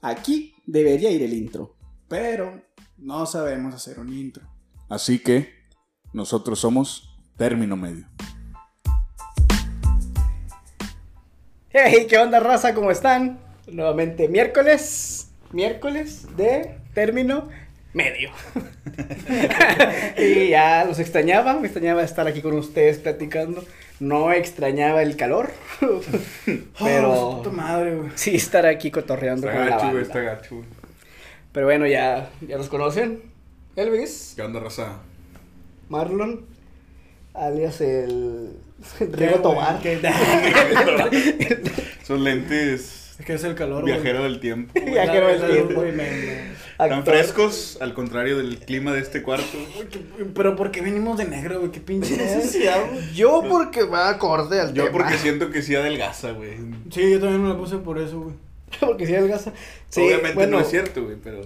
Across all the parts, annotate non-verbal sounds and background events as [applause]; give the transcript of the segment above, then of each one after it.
aquí debería ir el intro. Pero no sabemos hacer un intro. Así que nosotros somos término medio. Hey, ¿qué onda, raza? ¿Cómo están? Nuevamente miércoles, miércoles de término medio. [laughs] y ya los extrañaba, me extrañaba estar aquí con ustedes platicando. No extrañaba el calor, [laughs] pero Oh, puta madre, güey. sí estar aquí cotorreando Está con la gacho, güey, banda. está gacho, güey. Pero bueno, ya, ya los conocen. Elvis, ¿Qué onda, raza? Marlon, alias el Rigo güey? Tobar. [laughs] Son lentes Es que es el calor, güey. viajero del tiempo. güey. Viajero del La- tiempo. güey, me- me- Tan frescos, al contrario del clima de este cuarto. Pero ¿por qué venimos de negro, güey? Qué pinche [laughs] necesidad, güey. Yo porque va acorde al Yo tema. porque siento que sí adelgaza, güey. Sí, yo también me la puse por eso, güey. [laughs] porque sí adelgaza. Sí, Obviamente bueno, no es cierto, güey, pero...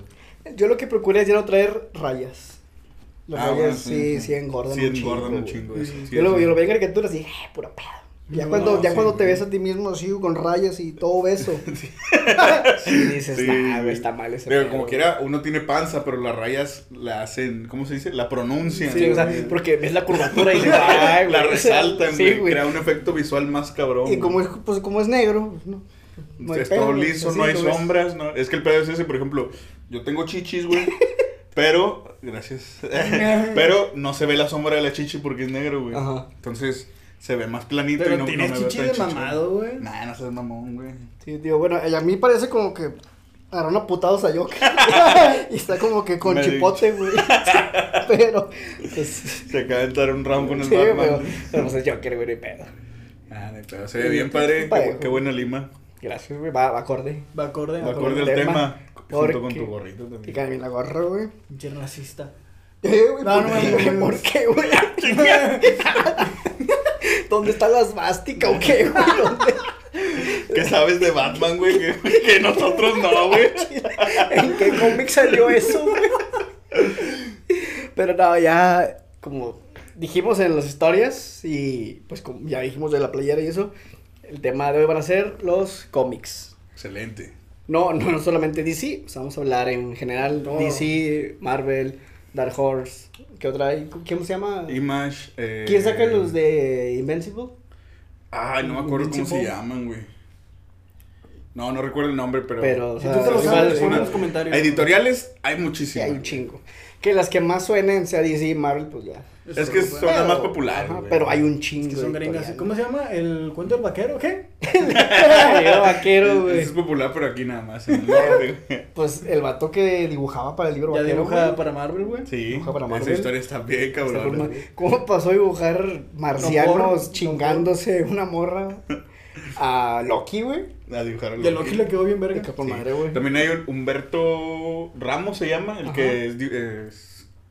Yo lo que procuré es ya no traer rayas. Las Ah, rayas bueno, sí, sí, engordan Sí un chingo. engordan un chingo. Sí, eso, sí. sí, yo, lo, eso. yo lo veía en caricaturas y dije, "Eh, pura pedo. Ya No, cuando, ya sí, cuando te ves a ti mismo así con rayas y todo beso. [laughs] [laughs] sí, dices, Sí, nah, está mal ese Pero pedo, como güey". quiera, uno tiene panza, pero las rayas la hacen, ¿cómo se dice? La pronuncian. Sí, o sea, porque ves la curvatura y dices, ay, [laughs] güey. la resaltan, Sí, güey. güey. Crea un efecto visual más cabrón. Y como es, pues, como es negro, pues, no. es todo liso, Sí, no hay sombras, ¿no? Es que el pedo es ese, por ejemplo, yo tengo chichis, güey. pero, gracias. pero no se ve la sombra de la chichi porque es negro, güey. Ajá. Entonces se ve más planito y no, tienes no me veo chichi tan de mamado, güey. Nah, no seas mamón, güey. Sí, digo, bueno, y a mí parece como que agarraron a putados a Yoka. [laughs] y está como que con Me chipote, güey. pero, pues. Se acaba de entrar un round con el Sí, Batman. pero, pero pues es Joker, güey, ni pedo. Ah, hay pedo. Se ve bien, padre. Qué, buena lima. Gracias, güey, va, va acorde. Va acorde, Va acorde. al tema. Junto con tu gorrito Que también. cae bien la gorra, güey. Pinche racista. Eh, güey, No, ¿por, no, qué, no, güey? no, no. ¿Por qué, güey? [laughs] [laughs] ¿Dónde está la svástica o qué, güey? ¿Dónde? [laughs] ¿Qué sabes de Batman, güey? Que, que nosotros no, güey. [laughs] ¿En qué cómic salió eso, güey? Pero no, ya, como dijimos en las historias y pues como ya dijimos de la playera y eso, el tema de hoy van a ser los cómics. Excelente. No, no, no solamente DC, o sea, vamos a hablar en general Todo. DC, Marvel, Dark Horse, ¿qué otra hay? ¿Quién se llama? Image. Eh... ¿Quién saca los de Invincible? Ay, no me acuerdo cómo se llaman, güey. No, no recuerdo el nombre, pero. Pero, o Si tú te lo sabes, en los comentarios. Editoriales hay sí, muchísimas. hay un chingo. Que las que más suenen sea DC y Marvel, pues ya. Es que son las más populares. Ajá, pero hay un Es chingo. que son gringas. ¿Cómo se llama? ¿El cuento del vaquero? ¿Qué? [laughs] Era vaquero, güey. Es popular, pero aquí nada más. En el norte, güey. [laughs] Pues el vato que dibujaba para el libro Ya vaquero. dibuja güey. para Marvel, güey. Sí. Dibuja para Esa Marvel. historia está bien, cabrón. ¿Cómo pasó a dibujar marcianos No por- chingándose una morra a Loki, güey? A dibujar a Y a Loki le quedó bien verga. que con Sí. madre, güey. También hay un Humberto Ramos, se llama, el Ajá. que es,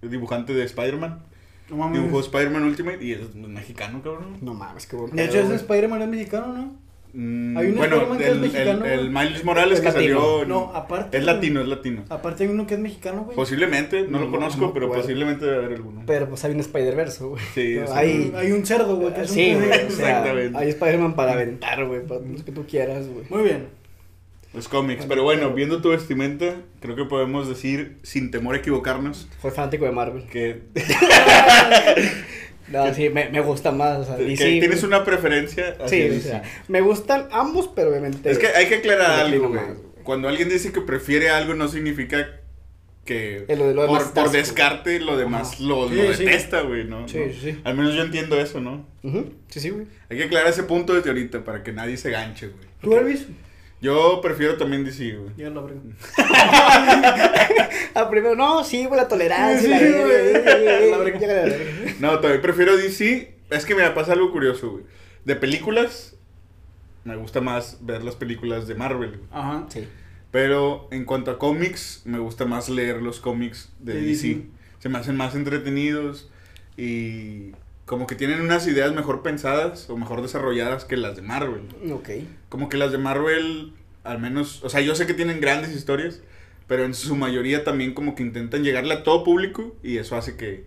es dibujante de Spider-Man. No mames. Dibujó Spider-Man Ultimate y es mexicano, cabrón. No mames, qué buen De hecho, ese. Spider-Man es mexicano, ¿no? Mm, Hay un bueno, Spider-Man que es el, mexicano, el, el. Miles Morales Es que latino. salió. No, aparte, Es latino, es latino. Aparte hay uno que es mexicano, güey. Posiblemente, no, No, lo conozco, no pero posiblemente debe haber alguno. Pero pues hay un Spider-Verse, güey. Sí, hay... Hay un cerdo, güey. que es un Sí, güey, cerdo. o sea, Exactamente. hay Spider-Man para aventar, güey, para los que tú quieras, güey. Muy bien. Los cómics. Pero bueno, viendo tu vestimenta, creo que podemos decir, sin temor a equivocarnos, Soy fanático de Marvel. que, [laughs] No, sí, me, me gusta más, o sea, que tienes una preferencia. hacia Sí, o sea, me gustan ambos, pero obviamente... Es que hay que aclarar algo, güey. Cuando alguien dice que prefiere algo, no significa que Eh, lo de- lo demás por, por descarte lo demás Ajá. lo, Sí, lo sí. detesta, güey, ¿no? Sí, ¿no? sí, sí. Al menos yo entiendo eso, ¿no? Ujú, Sí, sí, güey. Hay que aclarar ese punto desde ahorita para que nadie se ganche, güey. ¿Tú, Elvis? Yo prefiero también DC, güey. Ya lo abrí. Ah, primero, no, sí, güey, la tolerancia. Sí, la- güey. Ya, la verga. No, también prefiero DC. Es que me pasa algo curioso, güey. De películas, me gusta más ver las películas de Marvel. güey. Ajá. Sí. Pero en cuanto a cómics, me gusta más leer los cómics de. DC. Se me hacen más entretenidos y como que tienen unas ideas mejor pensadas o mejor desarrolladas que las de Marvel. Ok. Como que las de Marvel, al menos, o sea, yo sé que tienen grandes historias, pero en su mayoría también como que intentan llegarle a todo público y eso hace que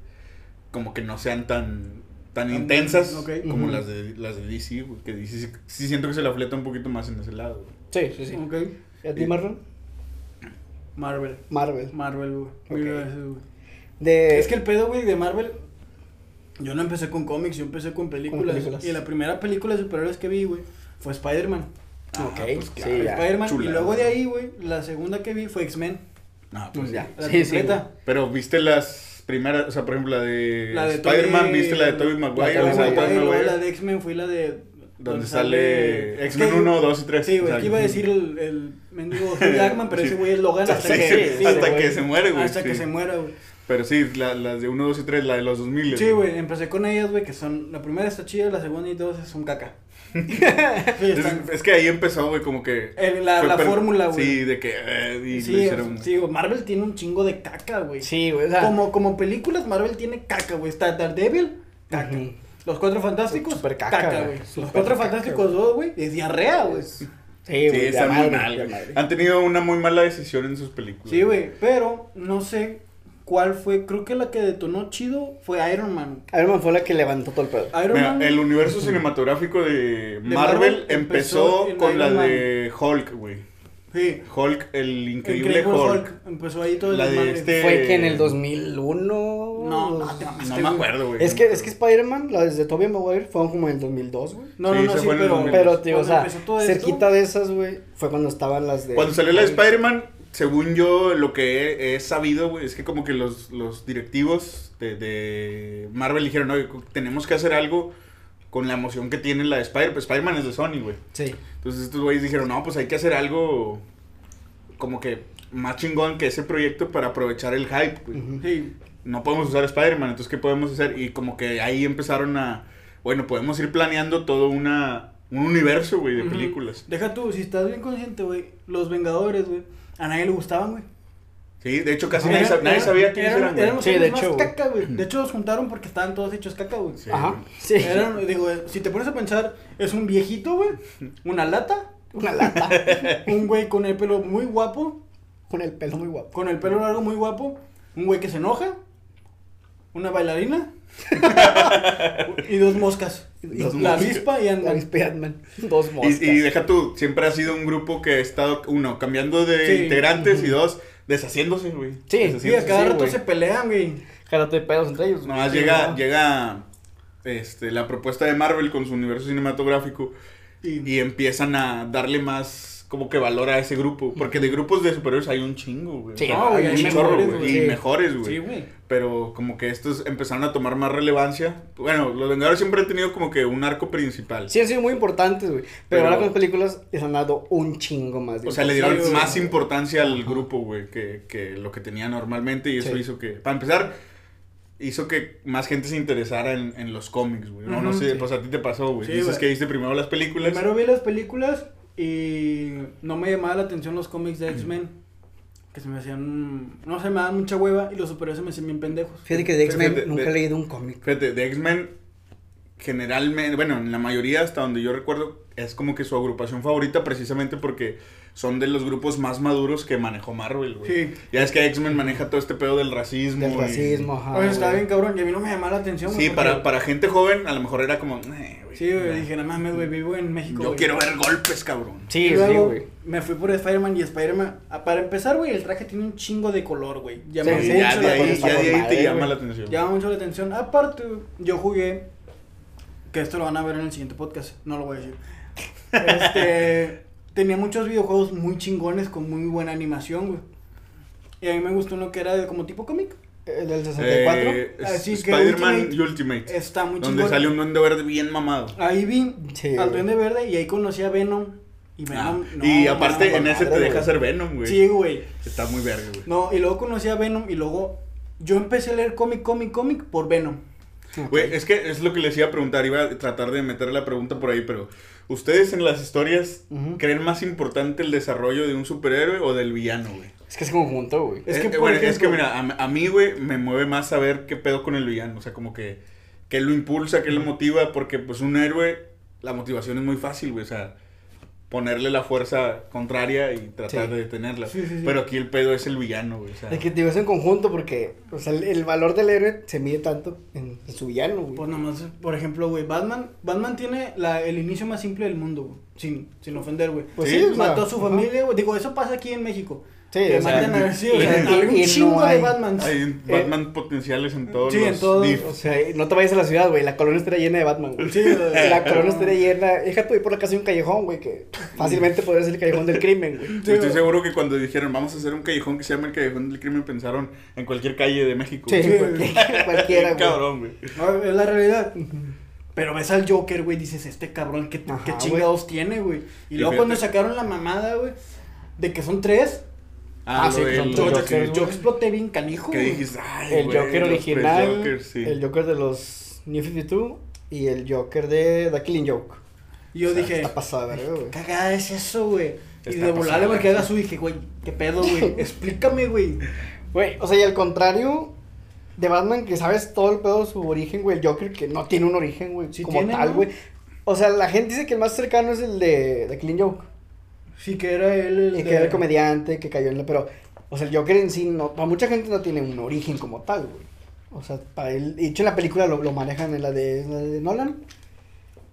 como que no sean tan tan intensas ok. como las de las de DC, güey, que DC sí, sí siento que se la fleta un poquito más en ese lado. güey. Sí, sí, sí. Ok. ¿Y a ti, Marlon? Marvel. Marvel. Marvel, güey. Mil Ok. veces, güey. De... Es que el pedo, güey, de Marvel. Yo no empecé con cómics, yo empecé con películas. películas. Y la primera película de superhéroes que vi, güey, fue Spider-Man. Ok, pues sí, claro, ya. Spider-Man. Y luego de ahí, güey, la segunda que vi fue X-Men. No, Pues pues ya. La Sí, sí. Pero viste las primeras, o sea, por ejemplo, la de, La de Spider-Man, viste la de Tobey Maguire, la de Maguire, Maguire, la de X-Men fue la de. donde sale X-Men que- 1, 2 y 3. Sí, güey, aquí iba a decir el, el mendigo [laughs] Hugh Jackman, pero Sí. ese güey es Logan hasta Sí, que. sí, hasta que se muere, güey. Hasta que sí. se muera, güey. Pero sí, la- las de 1, 2 y 3, la de los 2000. Sí, güey, empecé con ellas, güey, que son. La primera está chida, la segunda y dos son caca. [laughs] Sí, Es, están- es que ahí empezó, güey, como que... el- la la per- fórmula, güey. Sí, de que... eh, y Sí, hicieron... sí, güey, Marvel tiene un chingo de caca, güey. Sí, güey. O sea, Como, como películas, Marvel tiene caca, güey. Está Daredevil, caca. Los Cuatro Fantásticos, Súper caca, güey. güey. Los Cuatro caca, Fantásticos güey. 2, güey, es diarrea, güey. Sí, Sí, güey. están muy mal. Han tenido una muy mala decisión en sus películas. Sí, güey, pero no sé cuál fue. Creo que la que detonó chido fue Iron Man. Iron Man fue la que levantó todo el pedo. Iron Mira, Man. el universo cinematográfico de, De Marvel, Marvel empezó, con la Man. de Hulk, güey. Sí. Hulk, el increíble, Increíble Hulk. Hulk. Empezó ahí todo el de este- Fue que en el 2001. No, no, te mamaste, No me güey. acuerdo, güey. Es que, es que Spider-Man, la de Tobey Maguire, fueron como en el 2002, güey. No, Sí, no, no, se sí, fue en el pero. 2000. Pero, tío, o sea, cerquita esto- de esas, güey, fue cuando estaban las de... Cuando salió la de Spider-Man, según yo, lo que he, he sabido, güey, es que como que los, los directivos de, de Marvel dijeron, oye, tenemos que hacer algo con la emoción que tiene la de Spider-Man. Pues Spider-Man es de Sony, güey. Sí. Entonces estos güeyes dijeron, no, pues hay que hacer algo como que más chingón que ese proyecto para aprovechar el hype, güey. Sí. No podemos usar Spider-Man, entonces ¿qué podemos hacer? Y como que ahí empezaron a, bueno, podemos ir planeando todo una, un universo, güey, de películas. Deja tú, si estás bien consciente, güey. Los Vengadores, güey. A nadie le gustaban, güey. Sí, de hecho casi Eran- nadie, sa- nadie eran- sabía quiénes eran- eran, güey. eran los Sí, de hecho, caca, güey. De hecho, los juntaron porque estaban todos hechos caca, güey. Sí, Ajá. Sí. Eran, digo, si te pones a pensar, es un viejito, güey. Una lata. Una lata. [laughs] Un güey con el pelo muy guapo. Con el pelo muy guapo. Con el pelo largo muy guapo. Un güey que se enoja. Una bailarina. [laughs] y dos moscas. La avispa y La andan. avispa y Ant-Man. [laughs] Dos moscas. Y, y deja tú, siempre ha sido un grupo que ha estado, uno, cambiando de Sí. integrantes y dos, deshaciéndose, güey. Sí, Sí, a Deshaciéndose. cada sí, rato se pelean, güey. Jálate de pedos entre ellos. Nomás Sí, llega, ¿no? llega este, la propuesta de Marvel con su universo cinematográfico Y, y empiezan a darle más como que valor a ese grupo. Porque de grupos de superhéroes hay un chingo, güey. Sí, No, güey, hay un chorro, mejores, güey. Y Sí. mejores, güey. sí, güey. Pero como que estos empezaron a tomar más relevancia. Bueno, los Vengadores siempre han tenido como que un arco principal. Sí, han sido muy importantes, güey. Pero, Pero- ahora con las películas les han dado un chingo más. de O sea, le dieron Sí, güey. más importancia al grupo, güey, que, que lo que tenía normalmente. Y eso Sí. hizo que, para empezar, hizo que más gente se interesara en, en los cómics, güey. No, no Ujú, sé, sí. pues a ti te pasó, güey. Sí, Dices güey. que viste primero las películas. Primero vi las películas y no me llamaba la atención los cómics de X-Men. Que se me hacían. No se me daban mucha hueva y los superhéroes se me hacían bien pendejos. Fíjate que de X-Men nunca he leído un cómic. Fíjate, de X-Men, generalmente, bueno, en la mayoría, hasta donde yo recuerdo, es como que su agrupación favorita precisamente porque son de los grupos más maduros que manejó Marvel, güey. Sí. Ya es que X-Men maneja todo este pedo del racismo. Del y- racismo, ajá. sea, estaba güey. bien cabrón y a mí no me llamaba la atención. güey, Sí, porque- para, para gente joven, a lo mejor era como, "Eh, güey, Sí, güey, nah". dije, no mames, güey, vivo en México. Yo güey". quiero ver golpes, cabrón. Sí, y sí, luego güey. me fui por Spider-Man y Spider-Man. ah, Para empezar, güey, el traje tiene un chingo de color, güey. Llama Sí, mucho Sí, ya la de ahí, atención. ya de ahí madre, te llama güey. la atención. Llama mucho la atención. Aparte, yo jugué. Que esto lo van a ver en el siguiente podcast. No lo voy a decir. [laughs] Este. Tenía muchos videojuegos muy chingones con muy buena animación, güey. Y a mí me gustó uno que era de como tipo cómic. El del 64. Eh, es Así que Spider-Man Ultimate Ultimate. Está muy donde chingón. sale un duende verde bien mamado. Ahí vi Sí, al. Duende Verde y ahí conocí a Venom. Y Ah, Venom. no, y aparte en ese te deja ser Venom, güey. Sí, güey. Está muy verga, güey. No, y luego conocí a Venom y luego yo empecé a leer cómic, cómic, cómic por Venom. Güey, es que es lo que les iba a preguntar, iba a tratar de meter la pregunta por ahí, pero ¿ustedes en las historias creen más importante el desarrollo de un superhéroe o del villano, güey? Es que es conjunto, güey. Es que, eh, por bueno, es que mira, a, a mí, güey, me mueve más saber qué pedo con el villano, o sea, como que qué lo impulsa, qué lo motiva, porque pues un héroe, la motivación es muy fácil, güey, o sea, ponerle la fuerza contraria y tratar Sí. de detenerla. Sí, sí, sí. Pero aquí el pedo es el villano, güey, o sea. Es que digo, es en conjunto porque o sea, el, el valor del héroe se mide tanto en, en su villano, güey. Pues nomás, por ejemplo, güey, Batman, Batman tiene la, el inicio más simple del mundo, güey. Sin, sin ofender, güey. Pues Sí, sí, o sea, Mató a su familia, güey. Digo, eso pasa aquí en México. Sí, que o sea, a sí, o sea, hay un y no chingo hay- de Batman. Hay Batman potenciales en todos sí, los en todos. DIF. O sea, no te vayas a la ciudad, güey. La colonia estaría llena de Batman, güey. Sí, güey. [laughs] La colonia estaría llena. Deja tú ir por la casa de un callejón, güey, que fácilmente podría ser el callejón del crimen, güey. Yo estoy seguro que cuando dijeron vamos a hacer un callejón que se llama el Callejón del Crimen pensaron en cualquier calle de México. Sí, Sí, cualquiera, [laughs] güey. cabrón, güey. No, es la realidad. Pero ves al Joker, güey, dices, este cabrón, ¿qué, Ajá, qué güey. chingados tiene, güey? Y Y luego fíjate. cuando sacaron la mamada, güey, de que son tres, Ah, sí, lo que son del- tres yo, exploté bien canijo, güey. dijiste, ay, El Joker original, sí. el Joker de los New 52 y el Joker de The Killing Joke. Y yo O sea, dije, Está pasada, verga, güey. cagada es eso, güey. Y de volarle pasada, me quedé sí. su dije, güey, qué pedo, güey. [laughs] Explícame, güey. Güey, o sea, y al contrario de Batman, que sabes todo el pedo de su origen, güey, el Joker que no tiene un origen, güey, Sí como tiene, tal, ¿no? güey. O sea, la gente dice que el más cercano es el de The Killing Joke. Sí, que era él el. Y de- que era el comediante que cayó en la. Pero, o sea, el Joker en sí, no, para mucha gente no tiene un origen como tal, güey. O sea, para él. De hecho, en la película lo, lo manejan en la de, en la de Nolan.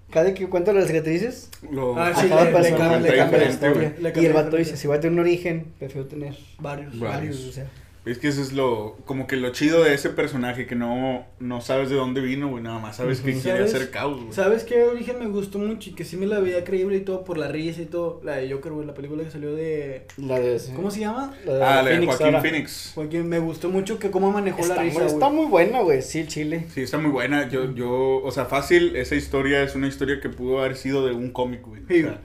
Cada que cuenta las cicatrices, Lo- Ah, sí, le- le cambia- le le cambia la historia. Y el vato dice: si voy a tener un origen, prefiero tener Varios. Varios. varios. O sea, Es que eso es lo, como que lo chido de ese personaje, que no, no sabes de dónde vino, güey, nada más sabes que quiere ¿Sabes? hacer caos, güey. ¿Sabes qué origen me gustó mucho y que sí me la veía creíble y todo por la risa y todo? La de Joker, güey, la película que salió de. la de. ¿Cómo se llama? La de Ah, la de Phoenix Joaquín ahora. Phoenix. Porque me gustó mucho que cómo manejó Está, la muy, risa, está muy buena, güey. Sí, el chile. Sí, está muy buena. Yo, yo, o sea, fácil, esa historia es una historia que pudo haber sido de un cómic, güey. Sí. O sea,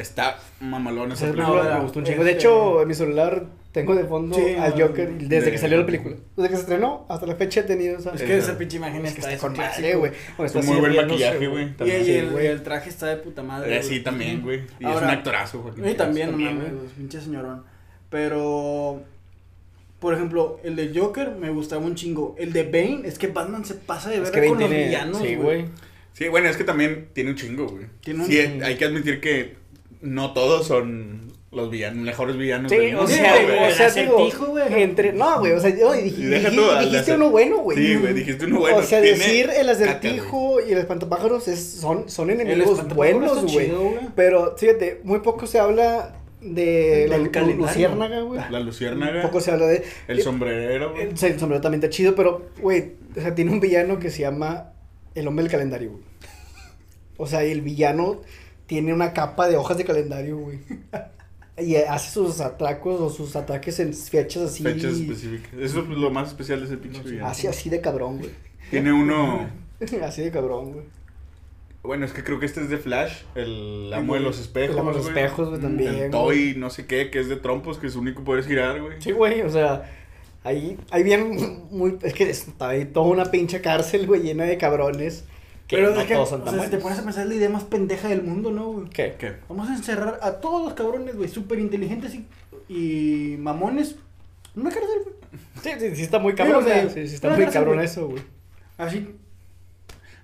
está mamalona esa película. no, me gustó un este- chingo. De hecho, en mi celular tengo de fondo Sí, al Joker desde de- que salió la película. Desde que se estrenó hasta la fecha he tenido esa. Es que Esa- pinche imagen Es que está, está es con madre, güey. Está Un muy buen maquillaje, güey. Y, el, güey. el traje está de puta madre. Eh, güey. sí, también, güey. Y es un actorazo, Joaquín Y también, no mames, güey. güey, pinche señorón. Pero, por ejemplo, el de Joker me gustaba un chingo. El de Bane, es que Batman se pasa de ver con los tiene. villanos, Sí, güey. güey. Sí, bueno, es que también tiene un chingo, güey. Tiene un sí, chingo. hay que admitir que no todos son los villanos, mejores villanos Sí, del o mundo, sea, güey, o el sea, digo, acertijo, güey. entre, no, güey, o sea, yo tú dijiste uno bueno, güey. Sí, güey, dijiste uno bueno. O sea, decir el caca, acertijo y el espantapájaros es, son, son enemigos buenos, güey. chido, güey. Pero, fíjate, muy poco se habla de la luciérnaga, güey. La luciérnaga, Poco se habla de... el sombrerero, güey. El, el sombrero también está chido, pero, güey, o sea, tiene un villano que se llama el hombre del calendario, güey. O sea, el villano tiene una capa de hojas de calendario, güey. [laughs] Y hace sus atracos o sus ataques en fechas así. Fechas específicas. Eso es lo más especial de ese pinche villano. Así, así de cabrón, güey. Tiene uno. [laughs] así de cabrón, güey. Bueno, es que creo que este es de Flash, el amo de los espejos. El amo de los güey. espejos, güey, también, El güey. Toy, no sé qué, que es de trompos, que su único poder es girar, güey. Sí, güey, o sea, ahí, ahí bien muy, es que está ahí toda una pinche cárcel, güey, llena de cabrones. Que Pero no es que, todos son o tan sea, si te pones a pensar la idea más pendeja del mundo, ¿no, güey? ¿Qué? ¿Qué? Vamos a encerrar a todos los cabrones, güey, súper inteligentes y, y mamones en una cárcel, güey. Sí, sí, sí está muy cabrón, Sí, o sea, güey. sí, sí está muy cárcel, cabrón güey. eso, güey. Así,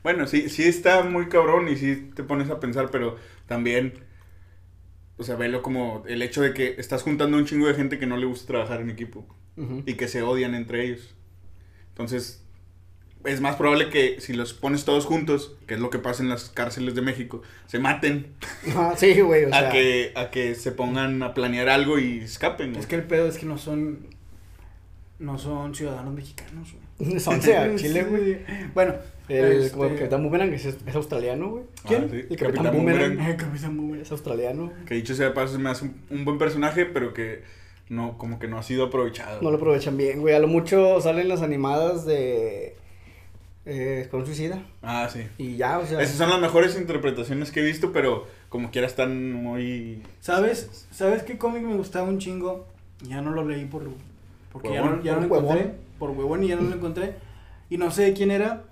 Bueno, sí, sí está muy cabrón y sí te pones a pensar, pero también, o sea, velo como el hecho de que estás juntando un chingo de gente que no le gusta trabajar en equipo y que se odian entre ellos. Entonces, es más probable que si los pones todos juntos, que es lo que pasa en las cárceles de México, se maten Ajá, [laughs] sí, güey, o sea. a, que, a que se pongan a planear algo y escapen. güey. es que el pedo es que no son, no son ciudadanos mexicanos, güey. [laughs] Son sea, [laughs] Chile, güey. Bueno, El este, como el Capitán Boomerang es, es australiano, güey. ¿quién? Ah, sí, El Capitán Boomerang. Ay, Capitán Boomerang. Es australiano. Que dicho sea de paso, se me hace un, un buen personaje, pero que no, como que no ha sido aprovechado. No lo aprovechan bien, güey. A lo mucho salen las animadas de. Eh, con suicida. Ah, sí. Y ya, o sea. Esas son las mejores interpretaciones que he visto, pero como quiera están muy... ¿Sabes? ¿Sabes qué cómic me gustaba un chingo? Ya no lo leí por porque ya Huevón. no, ya no lo encontré, por huevón y ya no lo encontré. Y no sé quién era.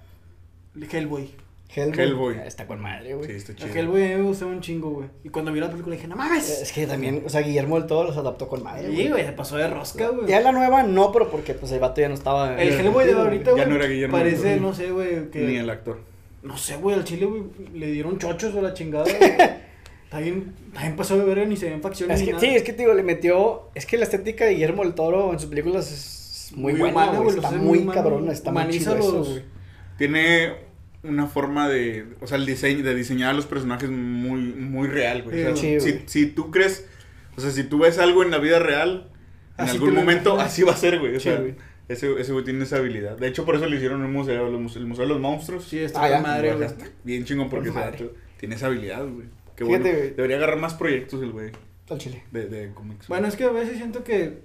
Hellboy. Hellboy. Hellboy. Está con madre, güey. Sí, está chido. Hellboy a mí me gustaba un chingo, güey. Y cuando vi la película dije, no mames. Es que también, o sea, Guillermo del Todo los adaptó con madre, Sí, güey, se pasó de rosca, güey. Ya la nueva no, pero porque pues el vato ya no estaba. El Hellboy de güey. ahorita, Ya güey. no era Guillermo del Parece, Toro. no sé, güey, que... Ni el actor. No sé, güey, al chile, güey, le dieron chochos a la chingada, [laughs] güey. Está bien pasado de ver, ni se ven facciones Es ni nada. sí, es que te digo, le metió. Es que la estética de Guillermo del Toro en sus películas es muy, buena, humana, güey. güey, Está muy cabrona, está muy chido eso, los- güey. Tiene una forma de... O sea, el diseño, de diseñar a los personajes muy, muy real, güey. O sea, Sí, si, güey. si tú crees... O sea, si tú ves algo en la vida real, En Así algún momento imaginas. así va a ser, güey. O Sí, sea, güey. ese, ese güey tiene esa habilidad. De hecho, por eso le hicieron un museo, el museo, el museo de los monstruos. Sí, está Ah, madre, Güey, está bien chingón porque madre. tiene esa habilidad, güey. Qué Fíjate, bueno. güey. Debería agarrar más proyectos el güey Al chile. de, de cómics. Bueno, es que a veces siento que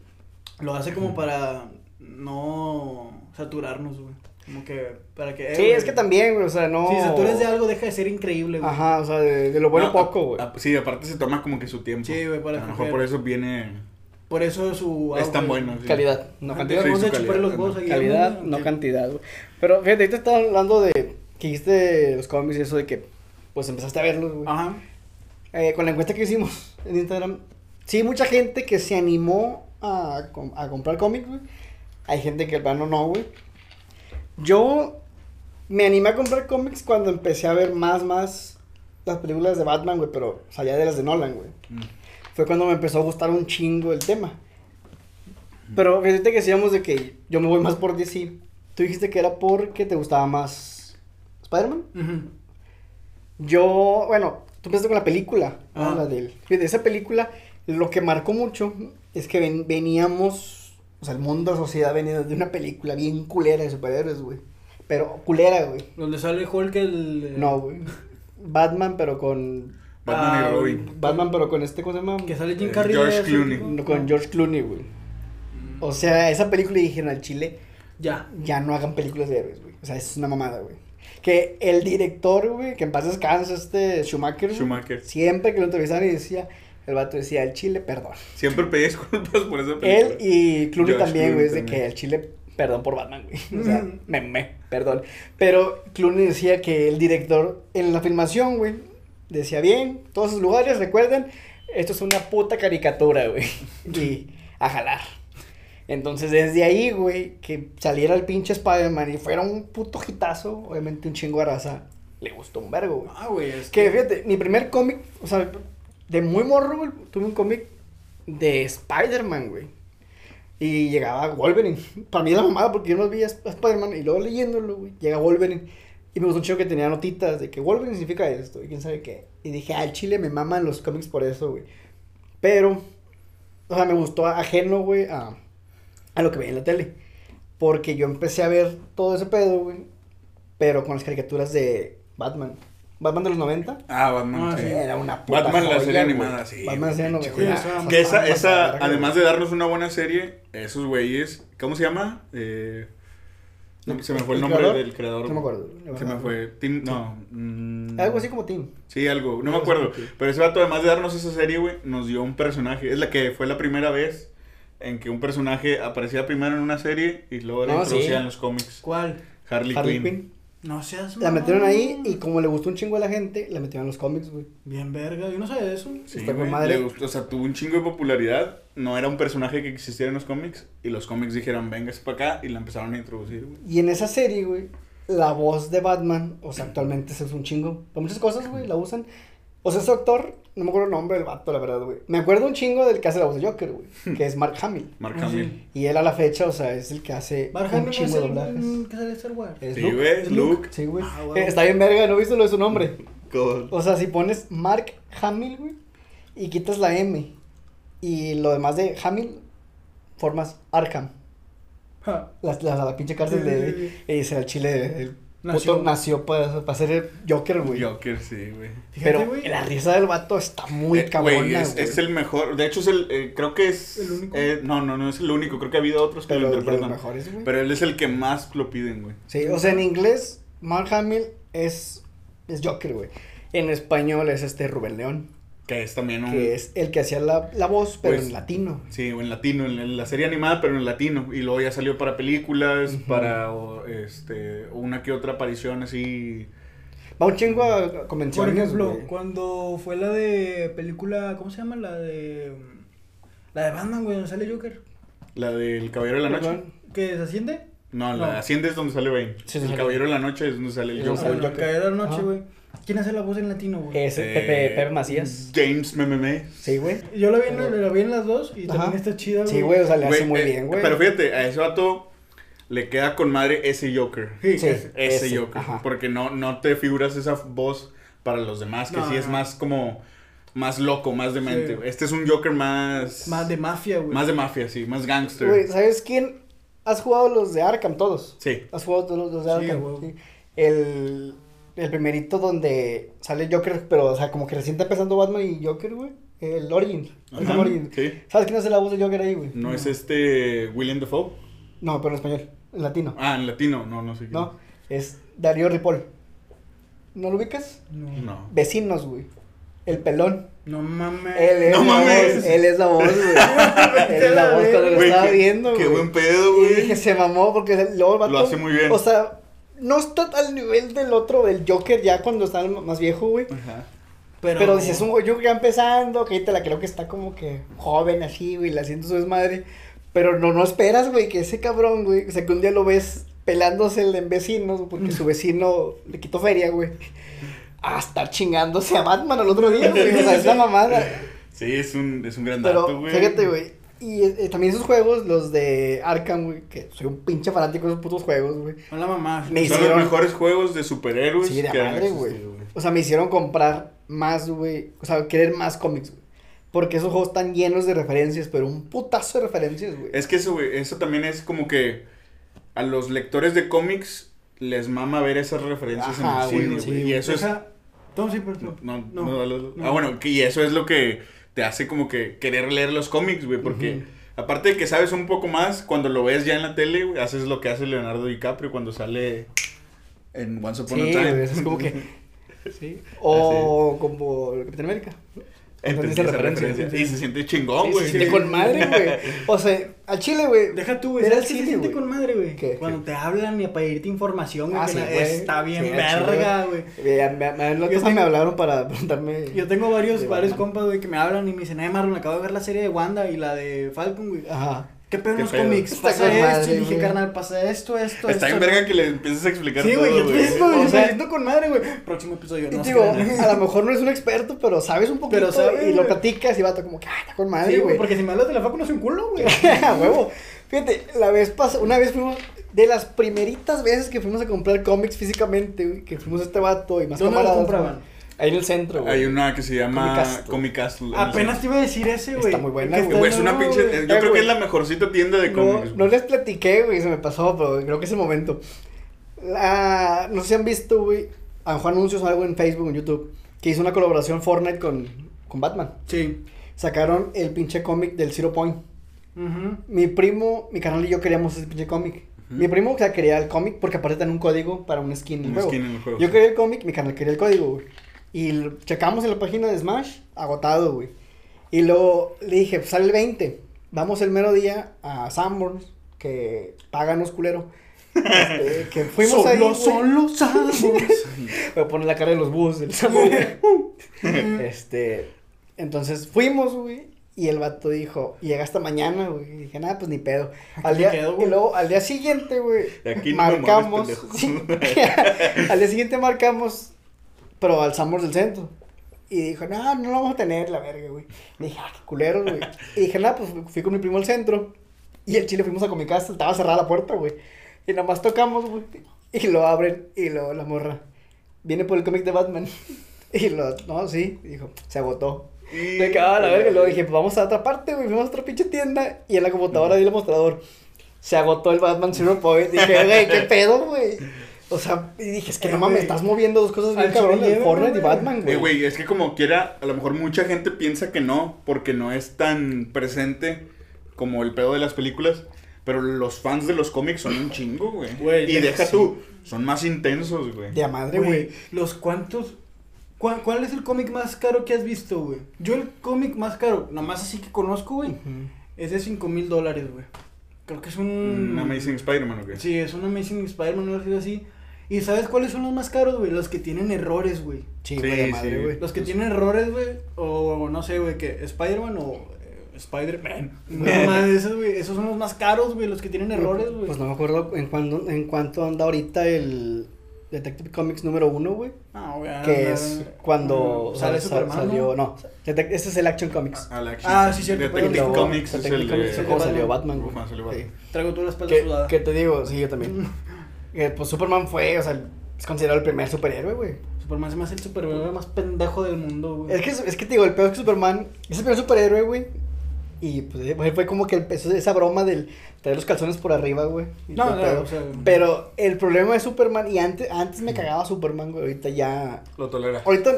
lo hace como para no saturarnos, güey. Como que para que... eh, Sí, güey, es que también, güey, o sea, no. Si saturas de algo, deja de ser increíble, güey. Ajá, o sea, de, de lo bueno No, poco, güey. a- sí, aparte se toma como que su tiempo. Sí, güey, para A lo mejor por eso viene. Por eso su... Es tan bueno. güey. sí. Calidad, no cantidad. Sí, calidad, los ¿no? Calidad, cantidad, güey. Pero fíjate, ahorita estaba hablando de que dijiste los cómics y eso de que pues empezaste a verlos, güey. Ajá. Eh, con la encuesta que hicimos en Instagram, sí, mucha gente que se animó a, a comprar cómics, güey. Hay gente que el plano no, güey. Yo me animé a comprar cómics cuando empecé a ver más, más las películas de Batman, güey, pero o sea, ya de las de Nolan, güey. Mm. Fue cuando me empezó a gustar un chingo el tema. Pero fíjate que decíamos de que yo me voy más por DC. Tú dijiste que era porque te gustaba más Spider-Man. Yo, bueno, tú empezaste con la película, ¿no? Ah. la de esa película, lo que marcó mucho es que ven- veníamos, o sea, el mundo, la sociedad venía de una película bien culera de superhéroes, güey. Pero culera, güey. Donde sale Hulk el... No, güey. Batman, pero con. Batman Ah, y Robin. Batman, pero con este, ¿cómo se llama? Que sale Jim Eh, Carrey. George de ese Clooney. tipo. Con George Clooney, güey. Mm. O sea, esa película dijeron al chile, Ya. ya no hagan películas de héroes, güey. O sea, es una mamada, güey. Que el director, güey, que en paz descanse, este Schumacher, Schumacher. siempre que lo entrevistaban y decía, el vato decía, el chile, perdón. Siempre pedí disculpas por esa película. Él y Clooney también, güey, es de que el chile, perdón por Batman, güey. O sea, me, me, perdón. Pero Clooney decía que el director en la filmación, güey, decía bien, todos esos lugares, recuerden, esto es una puta caricatura, güey. Y a jalar. Entonces, desde ahí, güey, que saliera el pinche Spider-Man y fuera un puto hitazo, obviamente un chingo de raza, le gustó un vergo, güey. Ah, güey, es Que fíjate, mi primer cómic, o sea, de muy morro, güey, tuve un cómic de Spider-Man, güey. Y llegaba Wolverine. [laughs] Para mí era la mamada porque yo no veía a Spider-Man y luego leyéndolo, güey, llega Wolverine. Y me gustó un chico que tenía notitas de que Wolverine significa esto y quién sabe qué. Y dije, el chile me maman los cómics por eso, güey. Pero, o sea, me gustó ajeno, güey, a, a lo que veía en la tele. Porque yo empecé a ver todo ese pedo, güey. Pero con las caricaturas de Batman. Batman de los 90. Ah, Batman. Ah, sí. Era una puta Batman, la joya, serie güey. animada, sí. Batman la serie animada. Sí, Que esa, esa, además de darnos una buena serie, esos güeyes, ¿cómo se llama? Eh, no, se me fue el, ¿El nombre creador? del creador. No me acuerdo. Se me fue. Tim, no. mm, Algo así como Tim. Sí, algo, no me Algo acuerdo. Pero ese vato, además de darnos esa serie, güey, nos dio un personaje. Es la que fue la primera vez en que un personaje aparecía primero en una serie y luego la No, introducía sí. en los cómics. ¿Cuál? Harley, Harley Quinn. Quinn. No seas La metieron ahí y como le gustó un chingo a la gente, la metieron en los cómics, güey. Bien verga, yo no sabía de eso. Sí, Está con güey, madre. le gustó, o sea, tuvo un chingo de popularidad. No era un personaje que existiera en los cómics. Y los cómics dijeron, véngase para acá. Y la empezaron a introducir, güey. Y en esa serie, güey, la voz de Batman, o sea, actualmente se usa un chingo. Para muchas cosas, güey, la usan. O sea, ese actor, no me acuerdo el nombre del vato, la verdad, güey. Me acuerdo un chingo del que hace la voz de Joker, güey, que es Mark Hamill. Mark Ah, Hamill. Y él a la fecha, o sea, es el que hace Mark un Hamill chingo es de el doblajes. que sale de Star Wars. Es Sí, Luke. güey, ¿Es Luke? Luke. Sí, güey. Ah. Eh, Está bien verga, ¿no viste lo de su nombre? [laughs] God. O sea, si pones Mark Hamill, güey, y quitas la M y lo demás de Hamill, formas Arkham. Ja. La, la, la pinche cárcel Sí, de. sí, sí. Y dice al chile, el Nació. puto nació para, para ser el Joker, güey. Joker, sí, güey. Fíjate, Pero güey. la risa del vato está muy Eh, cabrona, güey, es, es el mejor. De hecho, es el. eh, creo que es. ¿El único? eh, no, no, no es el único. Creo que ha habido otros que Pero lo de los interpretan. mejores, güey. Pero él es el que más lo piden, güey. Sí, o sea, en inglés, Mark Hamill es, es Joker, güey. En español es este Rubén León, Que es también un. que es el que hacía la, la voz, pero Pues, en latino. Sí, o en latino, en, en la serie animada, pero en latino. Y luego ya salió para películas, para o, este, una que otra aparición así. Va un chingo a Por convenciones, ejemplo, güey. cuando fue la de película, ¿cómo se llama? La de. La de Batman, güey, donde sale Joker. La del Caballero de la Noche. ¿Que se asciende? No, la No. Asciende es donde sale Bane. Sí, sí, el. Caballero de la Noche es donde sale el Joker. el Joker. Caballero de la Noche, Ajá. güey. ¿Quién hace la voz en latino, güey? Es Eh, Pepe, Pepe Macías. James Mememe. Sí, güey. Yo la vi, en, la vi en las dos y Ajá. también está chida, güey. Sí, güey, o sea, le hace muy eh, bien, güey. Pero fíjate, a ese vato le queda con madre ese Joker. Sí, Sí. ese. Joker. ajá. Porque no, no te figuras esa voz para los demás, que No, sí es más como más loco, más demente. Sí. Este es un Joker más. Más de mafia, güey. Más de mafia, sí, más gangster. Güey, ¿sabes quién? ¿Has jugado los de Arkham todos? Sí. ¿Has jugado todos los de Arkham? Sí. El, el primerito donde sale Joker, pero, o sea, como que recién está empezando Batman y Joker, güey. El Origin. Ajá, Arkham Origin. sí. ¿Sabes quién hace la voz de Joker ahí, güey? No es este William Dafoe. No, pero en español, en latino. Ah, en latino, no, no sé quién. No, es Darío Ripoll. ¿No lo ubicas? No. No. Vecinos, güey. El pelón. No mames. Él es No la mames. voz. Él es la voz, güey. [laughs] él es la voz cuando lo estaba qué- viendo, Qué güey. buen pedo, Y güey. dije, se mamó porque luego el vato. Lo hace muy bien. O sea, no está al nivel del otro, del Joker, ya cuando está el más viejo, güey. Ajá. Pero, Pero, dices, un Joker ya empezando, que ahí te la creo que está como que joven así, güey, le haciendo su desmadre. Pero no, no esperas, güey, que ese cabrón, güey, o sea, que un día lo ves pelándose en vecinos, porque [laughs] su vecino le quitó feria, güey. A estar chingándose a Batman al otro día, güey. O sea, es la mamada. Sí, es un, es un gran dato, Pero güey. fíjate, güey. Y eh, también esos juegos, los de Arkham, güey, que soy un pinche fanático de esos putos juegos, güey. Hola, mamá. Me Son hicieron- los mejores juegos de superhéroes Sí, de que madre, güey. O sea, me hicieron comprar más, güey. O sea, querer más cómics, güey. Porque esos juegos están llenos de referencias, pero un putazo de referencias, güey. Es que eso, güey, eso también es como que a los lectores de cómics les mama ver esas referencias Ajá, en el cine, güey, sí, y eso es... Tom, sí, pero No, no, No, no, no. Ah, bueno, que- y eso es lo que te hace como que querer leer los cómics, güey, porque aparte de que sabes un poco más, cuando lo ves ya en la tele, güey, haces lo que hace Leonardo DiCaprio cuando sale en Once Upon Sí, a Time. es como que... [laughs] Sí. O como el Capitán América. Entendí Entendiste esa la referencia, referencia. sí. Y se siente chingón, Sí, güey. se siente con madre, güey. O sea, al chile, güey. Deja tú, güey. Ver ¿Sabes el qué se siente con madre, güey? ¿Qué? Cuando te hablan y para pedirte información, güey. Ah, sí. Está bien Sí, verga, güey. Eh, me, hablaron para preguntarme. Yo tengo varios, varios compas, güey, que me hablan y me dicen, ay, Marlon, acabo de ver la serie de Wanda y la de Falcon, güey. Ajá. ¿Qué pedo en ¿Qué los cómics? Pasa esto. madre, y dije, güey. carnal, pasa esto, esto, Está esto. en verga que le empieces a explicar Sí, todo, güey, esto, O sea- con madre, güey. Próximo episodio, no sé digo, [laughs] a lo mejor no eres un experto, pero sabes un poquito Pero y lo platicas y va como que, ah, está con madre, Sí, güey. porque si me hablas de la facu no soy un culo, güey. [laughs] a huevo. Fíjate, la vez pasada, una vez fuimos, de las primeritas veces que fuimos a comprar cómics físicamente, güey, que fuimos a este vato y más ¿Dónde camaradas, compraban? güey. Ahí en el centro, güey. Hay una que se llama Comicastle. Comic Castle. Apenas te iba a decir ese, güey. Está muy buena, güey. es una pinche. Yo Eh, creo que es la mejorcita tienda de No, cómics. no les platiqué, güey, se me pasó, pero creo que es el momento. La, no sé si han visto, güey, a lo mejor anuncios o algo en Facebook en YouTube, que hizo una colaboración Fortnite con, con Batman. Sí. Sacaron el pinche cómic del Zero Point. Ujú. Mi primo, mi canal y yo queríamos ese pinche cómic. Mi primo, o sea, quería el cómic porque aparte tenía un código para un skin en el Un juego. skin en el juego, Yo quería el cómic, mi canal quería el código, güey. Y checamos en la página de Smash, agotado, güey. Y luego le dije, pues sale el 20. Vamos el mero día a Sanborns, que páganos culero. Este, [laughs] que fuimos Solo ahí. güey. son los amos. [laughs] Voy a poner la cara de los búhos del Sanborns. [laughs] este, entonces fuimos, güey. Y el vato dijo, llega hasta mañana, güey. Y dije, nada, pues ni pedo. Al día, quedo, y luego, al día siguiente, güey, no marcamos. sí. al día siguiente marcamos, pero al Sambors del centro. Y dijo, no, no lo vamos a tener, la verga, güey. Y dije, ah, qué culeros, güey. Y dije, nada, pues fui con mi primo al centro. Y el chile fuimos a Comic Castle, estaba cerrada la puerta, güey. Y nada más tocamos, güey. Y lo abren, y luego la morra. Viene por el cómic de Batman. [laughs] Y lo, no, sí, dijo, se agotó. Y- Me cagaba la verga. Y luego dije, pues vamos a otra parte, güey. Fuimos a otra pinche tienda. Y en la computadora di el mostrador. Se agotó el Batman Zero Point. Dije, güey, qué pedo, güey. O sea, y dije, es que Eh, no mames, estás moviendo dos cosas bien cabronas. llévalo, Fortnite y güey. Batman, Eh, güey. güey, es que como quiera, a lo mejor mucha gente piensa que no, porque no es tan presente como el pedo de las películas. Pero los fans de los cómics son un chingo, güey. Güey, Y deja sí. tú, son más intensos, güey. De a madre, Güey, güey. los cuantos. ¿Cuál, cuál es el cómic más caro que has visto, güey? Yo el cómic más caro, nomás así que conozco, güey, es de 5 mil dólares, güey. Creo que es un... Un Amazing Spider-Man, ¿o qué? Sí, es un Amazing Spider-Man, algo así. ¿Y sabes cuáles son los más caros, güey? Los que tienen errores, güey. Sí, Sí, güey, de sí. madre, güey. Los que tienen errores, güey, o no sé, güey, que Spider-Man o eh, Spider-Man. No, más esos, güey, esos son los más caros, güey, los que tienen errores, güey. Pues no me acuerdo en, cuándo, en cuánto anda ahorita el Detective Comics número uno, güey. Ah, güey, Que es cuando sale sal- Superman, salió. ¿no? Este es el Action Comics. A la acción. Ah, sí, cierto, Detective Comics es Detective el Comics de... Batman. salió Batman, güey. Cuando salió Batman. Sí. Traigo toda la espalda ¿Qué, sudada. qué te digo? Sí, yo también. [laughs] Que, pues Superman fue, o sea, es considerado el primer superhéroe, güey. Superman se me hace el superhéroe más pendejo del mundo, güey. Es que, es que te digo, el peor es que Superman es el primer superhéroe, güey. Y pues fue- fue como que empezó esa broma del traer los calzones por arriba, güey. y No, no, o sea- Pero el problema de Superman, y antes, antes me cagaba Superman, güey. Ahorita ya. Lo tolera. Ahorita,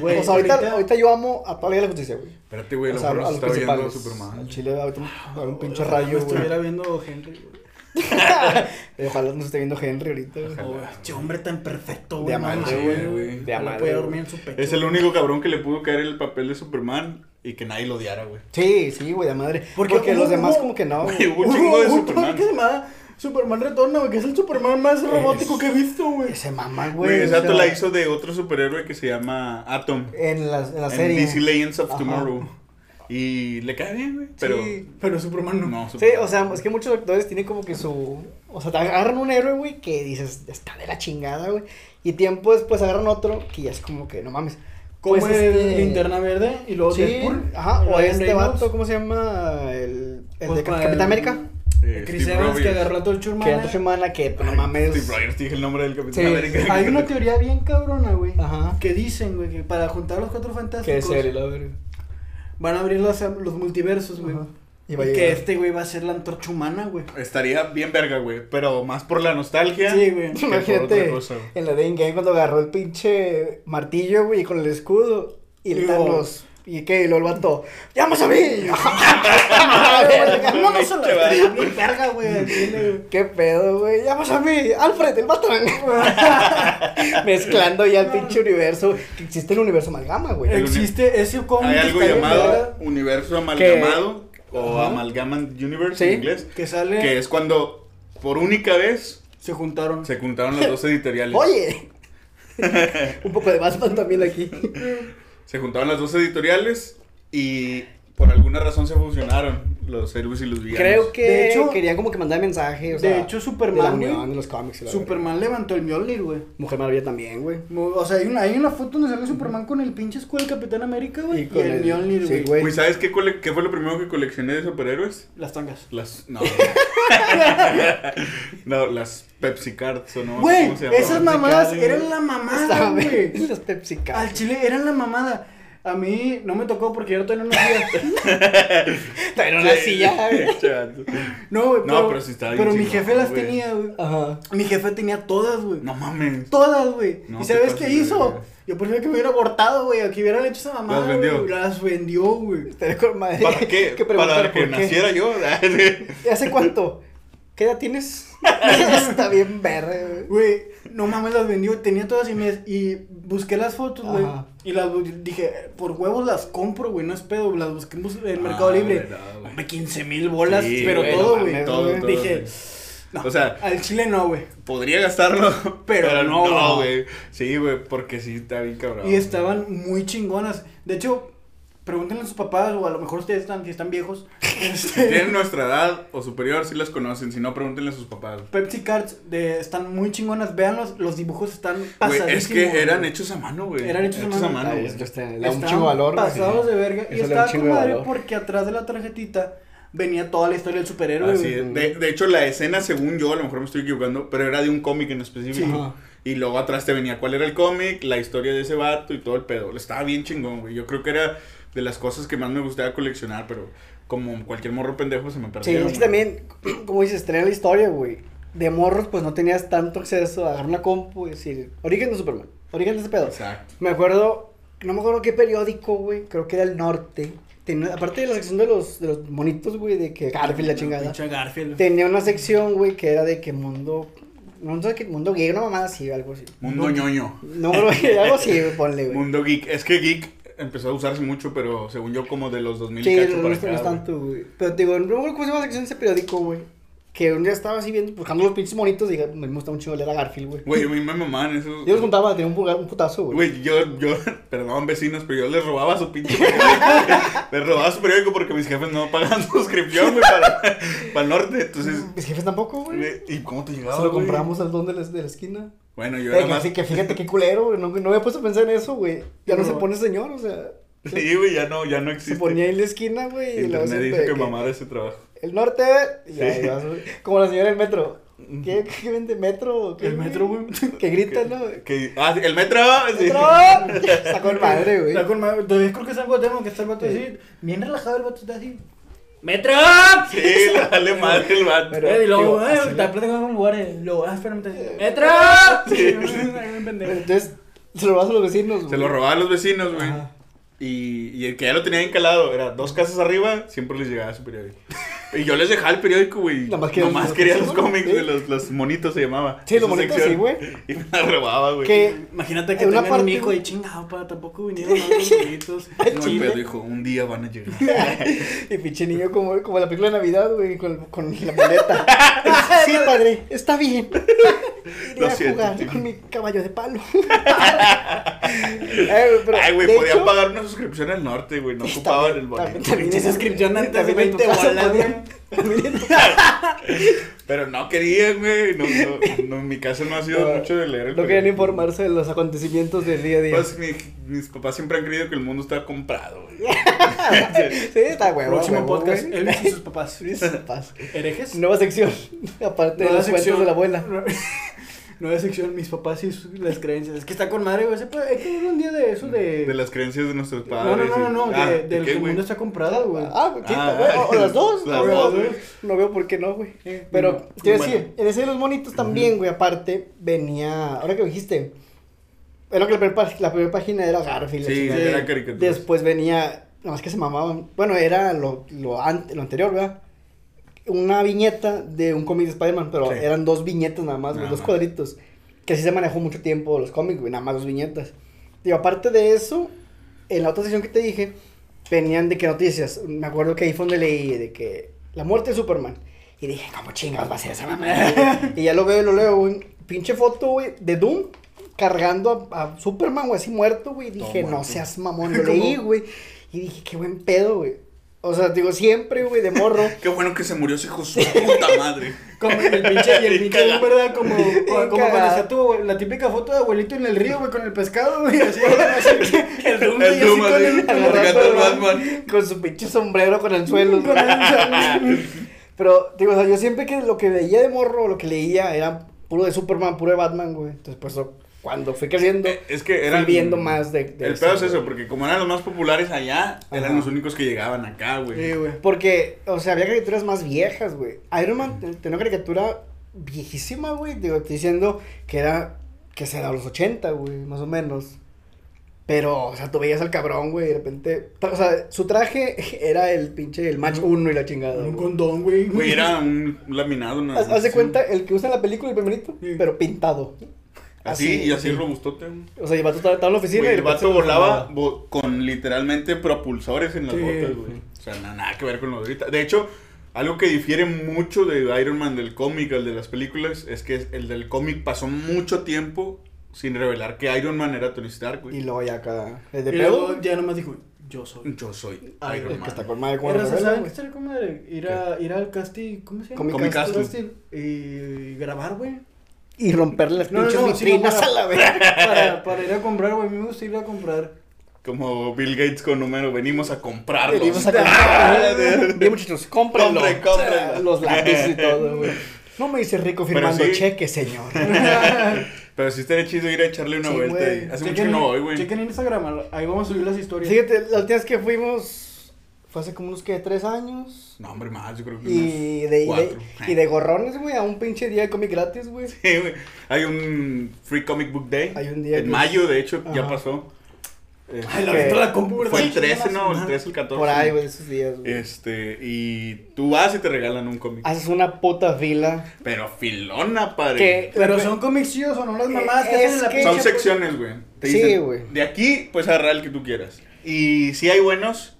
Güey, o sea, ahorita, ahorita- ahorita yo amo a toda la la justicia, güey. Espérate, güey, lo mejor está viendo. Superman. Al Chile ahorita va a haber un pinche rayo, me estuviera güey. viendo Henry, güey. [laughs] Ojalá nos esté viendo Henry ahorita, güey. Hombre tan perfecto, güey. De amante, güey. De amante, güey. dormir en su pecho. Es el único cabrón que le pudo caer el papel de Superman y que nadie lo odiara, güey. Sí, sí, güey, de madre. Porque Porque, los demás como que no, [laughs] Güey, un chingo de Superman. que se llama Superman Retorna, güey, que es el Superman más robótico que he visto, güey. Ese mamá, Güey, güey. o esa sea, la hizo de otro superhéroe que se llama Atom. En la, en la En serie. DC Legends of Ajá. Tomorrow. Y le cae bien, güey. Pero. Sí. Pero Superman no. No, Sí, Superman. o sea, es que muchos actores tienen como que su. O sea, te agarran un héroe, güey, que dices, está de la chingada, güey. Y tiempo después agarran otro que ya es como que, no mames. Como Pues, el este- Linterna Verde y luego Sí, Deadpool. ajá, o Ryan este Reynolds. vato, ¿cómo se llama? El, el Pues de Capitán el- América. Eh, Chris Steve Evans que agarró a todo el Que Churmana. era tu semana que, pues, no mames. Steve Rogers, te dije el nombre del Capitán Sí. América. Hay una teoría bien cabrona, güey. Ajá. Que dicen, güey, que para juntar los cuatro Que fantásticos serio, la verga. Van a abrir los, los multiversos, güey. Y, va que este güey va a ser la antorcha humana, güey. Estaría bien verga, güey. Pero más por la nostalgia. Sí, güey. que por otra Imagínate cosa, güey. en la de Game cuando agarró el pinche martillo, güey, con el escudo. Y el Y Thanos. ¿Y qué? Y el vato. ¡Llamas a mí! La Chaval. estaría bien verga, güey. ¿Qué pedo, güey? ¡Llamas a mí! ¡Alfred, el vato! [laughs] Mezclando ya el pinche universo. Que existe el universo amalgama, güey. Existe ese cómic. Hay algo llamado Universo Amalgamado o. Amalgaman Universe en inglés. Que sale. Que es cuando por única vez Se juntaron. se juntaron las dos [laughs] editoriales. Oye. [laughs] Un poco de Batman también aquí. Se juntaron las dos editoriales y por alguna razón se fusionaron los héroes y los villanos. Creo que De hecho- querían como que mandar mensaje. O de sea, hecho, de la Superman, unión güey. de los cómics. y la verga. Superman levantó el Mjolnir, güey. Mujer Maravilla también, güey. O sea, hay una, hay una foto donde sale Superman con el pinche escudo del Capitán América, güey. Y, Y con el, el- Mjolnir, sí, güey. güey. Pues, ¿sabes qué, cole- qué fue lo primero que coleccioné de superhéroes? Las tangas. Las. No. [laughs] no, las Pepsi Cards o no. Güey, esas mamadas eran la mamada, güey. [laughs] Los Pepsi Cards. Al chile eran la mamada. A mí no me tocó porque yo tenía una silla. Pero una silla, güey. [laughs] No, güey. No, pero sí estaba bien Pero mi jefe las güey. tenía, güey. Ajá. Mi jefe tenía todas, güey. No mames. Todas, güey. No ¿Y sabes qué hizo? Yo prefiero que me hubiera abortado, güey. Que hubieran hecho esa mamada. Las vendió. güey. Las vendió, güey. Estaría con madre. ¿Para qué? [laughs] preguntar Para que qué. naciera yo. [laughs] ¿Y hace cuánto? ¿Qué edad tienes? [laughs] Está bien verde, güey. No mames, las vendió. Tenía todas y me. Y busqué las fotos, güey. Y las dije, por huevos las compro, güey. No es pedo. Las busqué en bus- en Mercado Ah, Libre. verdad. Hombre, 15 mil bolas. Sí, pero güey, todo, güey. Todo, todo, Dije, güey. no, O sea- al chile no, güey. Podría gastarlo, Pero no, no, güey. güey. Sí, güey, porque sí está bien cabrón. Y estaban muy chingonas. De hecho, pregúntenle a sus papás, o a lo mejor ustedes están, si están viejos. Si [laughs] este, tienen nuestra edad o superior, sí las conocen. Si no, pregúntenle a sus papás. Pepsi Cards de, están muy chingonas. Veanlos, los dibujos están Güey, pasadísimos. es que eran hechos a mano, güey. Eran hechos a mano. Ay, güey. esto está- le da un chingo valor. güey. pasados de verga. Y Eso estaba con madre valor. porque atrás de la tarjetita venía toda la historia del superhéroe. Así es. De, de hecho, la escena, según yo, a lo mejor me estoy equivocando, pero era de un cómic en específico. Sí. Y luego atrás te venía cuál era el cómic, la historia de ese vato y todo el pedo. Estaba bien chingón, güey. Yo creo que era de las cosas que más me gustaba coleccionar, pero como cualquier morro pendejo se me Sí, perdieron. es que también, [clears throat] como dices, tener la historia, güey. De morros, pues no tenías tanto acceso a agarrar una compu y decir, origen de Superman, origen de ese pedo. Exacto. Me acuerdo, no me acuerdo qué periódico, güey, creo que era el norte. Tenía, aparte de la sección de los, de los monitos, güey, de que Garfield la chingada. Pinche Garfield. Tenía una sección, güey, que era de que mundo, mundo, mundo gay, una mamada así, algo así. Mundo ñoño. No, algo así, ponle, güey. Mundo geek. Es que geek empezó a usarse mucho, pero según yo, como de los 2000 y Sí, cacho no, no, para no acá, es tanto, güey. Pero digo, no me acuerdo cómo se llama la sección de ese periódico, güey. Que un día estaba así viendo, buscando los pinches monitos y dije, me gusta un chingo leer a Garfield, güey. Güey, a mí me mamaban esos. Yo los juntaba, tenía un, un putazo, güey. Güey, yo, yo, [laughs] perdón vecinos, pero yo les robaba su pinche [laughs] les robaba su periódico porque mis jefes no pagan [laughs] suscripción, güey, para, para el norte. Entonces, Mis jefes tampoco, güey. ¿y cómo te llegaba? Se lo güey? compramos al don de la, de la esquina. Bueno, yo Eh, era que, más. así que fíjate qué culero, güey. No, no me había puesto a pensar en eso, güey. Ya no, No. se pone señor, o sea. Sí, güey, ya no, ya no Se existe. ponía ahí en la esquina, güey. y Internet dice que que mamara ese trabajo. El norte, y ahí Sí. vas, güey. Como la señora del metro. ¿Qué, qué vende? ¿Metro? qué, El metro, güey. [laughs] Que grita, ¿no? Que- ah, el metro. sí. ¡Metro! [laughs] Está con madre, güey. Está con madre. Todavía creo que es algo tema que está el vato así. Bien relajado el vato está así. ¡Metro! Sí, le vale madre el vato. Pero- Eh, y luego, digo, eh, así- está platicando con un lugar. eh, Luego, ah, espérame. ¡Metro! Sí. [laughs] Entonces, se lo vas a los vecinos, güey. Se lo robaban los vecinos, güey. Y, y el que ya lo tenía encalado era dos casas arriba, siempre les llegaba su periódico. Y yo les dejaba el periódico, güey. Nada más querían Nomás los- quería los cómics, güey. Los, los monitos se llamaba. Sí, los monitos, sección. sí, güey. [laughs] Y me la robaba, güey. Que Imagínate que tengan un parte, hijo güey. y chingado, pa, tampoco vinieron a los [laughs] gritos. No, pero dijo, un día van a llegar. [laughs] Y pinche niño como, como la película de Navidad, güey, con, con la muleta. sí, padre, está bien. Iré Lo a siento, jugar tío. con mi caballo de palo. Eh, Ay, güey, de podían hecho, pagar una suscripción al norte, güey. No ocupaban el boleto. Pinche suscripción antes de también en tu 20 casa bolas, podían- también [laughs] Pero no querían, güey. No, no, no, en mi caso no ha sido No, mucho de leer el No querían informarse de los acontecimientos del día a día. Pues mi- mis papás siempre han creído que el mundo está comprado, güey. [laughs] sí, está huevo. Próximo huevo, podcast, güey. él y sus papás. [laughs] Sus papás. ¿Herejes? Nueva sección, aparte de Nueva los cuentos de la abuela. Nueva sección, mis papás y sus- las creencias. Es que está con madre, güey. Hay que ver un día de eso de. De las creencias de nuestros padres. no, no, no, no. y- Ah, de, del ¿qué, que el mundo está comprado, güey. Ah, Ah, güey, o, o las dos. las no, veo, dos, güey. no veo por qué no, güey. Eh, Pero, a bueno. decir, en ese de los monitos también, güey, aparte, venía, ahora que dijiste, era que la primera, pag- la primera página era Garfield. la Sí, era caricatura. Después venía, nada más que se mamaban, bueno, era lo, lo, ante- lo anterior, ¿verdad? Una viñeta de un cómic de Spider-Man, pero Sí. eran dos viñetas nada más, Nada dos más. cuadritos. Que así se manejó mucho tiempo los cómics, nada más dos viñetas. Digo, aparte de eso, en la otra sesión que te dije, venían de que noticias. Me acuerdo que ahí fue donde leí de que la muerte de Superman. Y dije, ¿cómo chingados va a ser esa mamá? [laughs] y ya lo veo y lo leo, güey. Pinche foto, güey, de Doom cargando a, a Superman, güey, así muerto, güey. Dije, no seas mamón. [laughs] Lo leí, güey. Y dije, qué buen pedo, güey. O sea, digo, siempre, güey, de morro. [laughs] Qué bueno que se murió ese hijo su puta madre. [laughs] Como el pinche, y el pinche. ¿verdad? Como, como, cuando cagado. está tu, abue- la típica foto de abuelito en el río, güey, con el pescado, güey, así. [laughs] el Doom, güey, El así Doom con así, el- con el- agarrando al Batman, Batman. Con su pinche sombrero con el suelo. con el- Pero, digo, o sea, yo siempre que lo que veía de morro, lo que leía, era puro de Superman, puro de Batman, güey. Entonces, pues, cuando fui creciendo, Eh, Es que fui eran. viendo más de, de El pedo es eso, porque como eran los más populares allá, eran los únicos que llegaban acá, güey. Sí, güey. Porque, o sea, había caricaturas más viejas, güey. Iron Man ten- tenía una caricatura viejísima, güey. Digo, estoy diciendo que era, que será los 80, güey, más o menos. Pero, o sea, tú veías al cabrón, güey, y de repente. O sea, su traje [laughs] era el pinche, el match 1 y la chingada. Un güey. condón, güey. Güey, era un laminado. Una, Haz, haz de cuenta el que usa en la película, el primerito, Sí. pero pintado. Así, y así sí. robustote. O sea, el vato estaba en la oficina y el vato volaba con literalmente propulsores en las Sí. botas, güey. O sea, na- nada que ver con lo de ahorita. De hecho, algo que difiere mucho de Iron Man del cómic al de las películas es que el del cómic pasó mucho tiempo sin revelar que Iron Man era Tony Stark, Y güey. luego ya acá. El de Y luego pedo. ya nomás dijo, yo soy. Yo soy Ay, Iron El que Man. está con madre con Era, la ¿Saben novela, qué güey. estaría con madre? Ir, a, ir al casting, ¿cómo se llama? Comic. Castle. Y grabar, güey. Y romperle las No, pinches no, sí, vitrinas no, para- a la vez. Para, para ir a comprar, güey. A mí me gusta ir a comprar. Como Bill Gates con número, venimos a comprarlos. Venimos a comprar. Bien, muchachos, cómprenlo. Compren, cómprenlo. Los lápices y todo, güey. No me dice rico firmando sí. cheque, señor. [laughs] Pero sí estaría chido ir a echarle una Sí, vuelta. ahí. Hace mucho Chequen- que no voy, güey. Chequen en Instagram, ahí vamos a subir las historias. Fíjate, la última vez que fuimos fue hace como unos, ¿qué? ¿Tres años? No, hombre, más, yo creo que Y unos de, y de, cuatro. y de gorrones, güey, a un pinche día de cómic gratis, güey. Sí, güey. Hay un Free Comic Book Day. Hay un día En que- mayo, de hecho, ya Ajá. pasó. Eh, Ay, la que- vista la compu, ¿verdad? fue el Sí, 13, chingas, ¿no? El ajá. 13, el 14. Por ahí, güey, esos días, güey. Este, y tú vas y te regalan un cómic. Haces una puta fila. Pero filona, padre. Que- Pero son cómics chidos o no las mamadas que Es hacen en la que-. Son secciones, güey. Te Sí, güey. De aquí, pues agarrar el que tú quieras. Y sí hay buenos,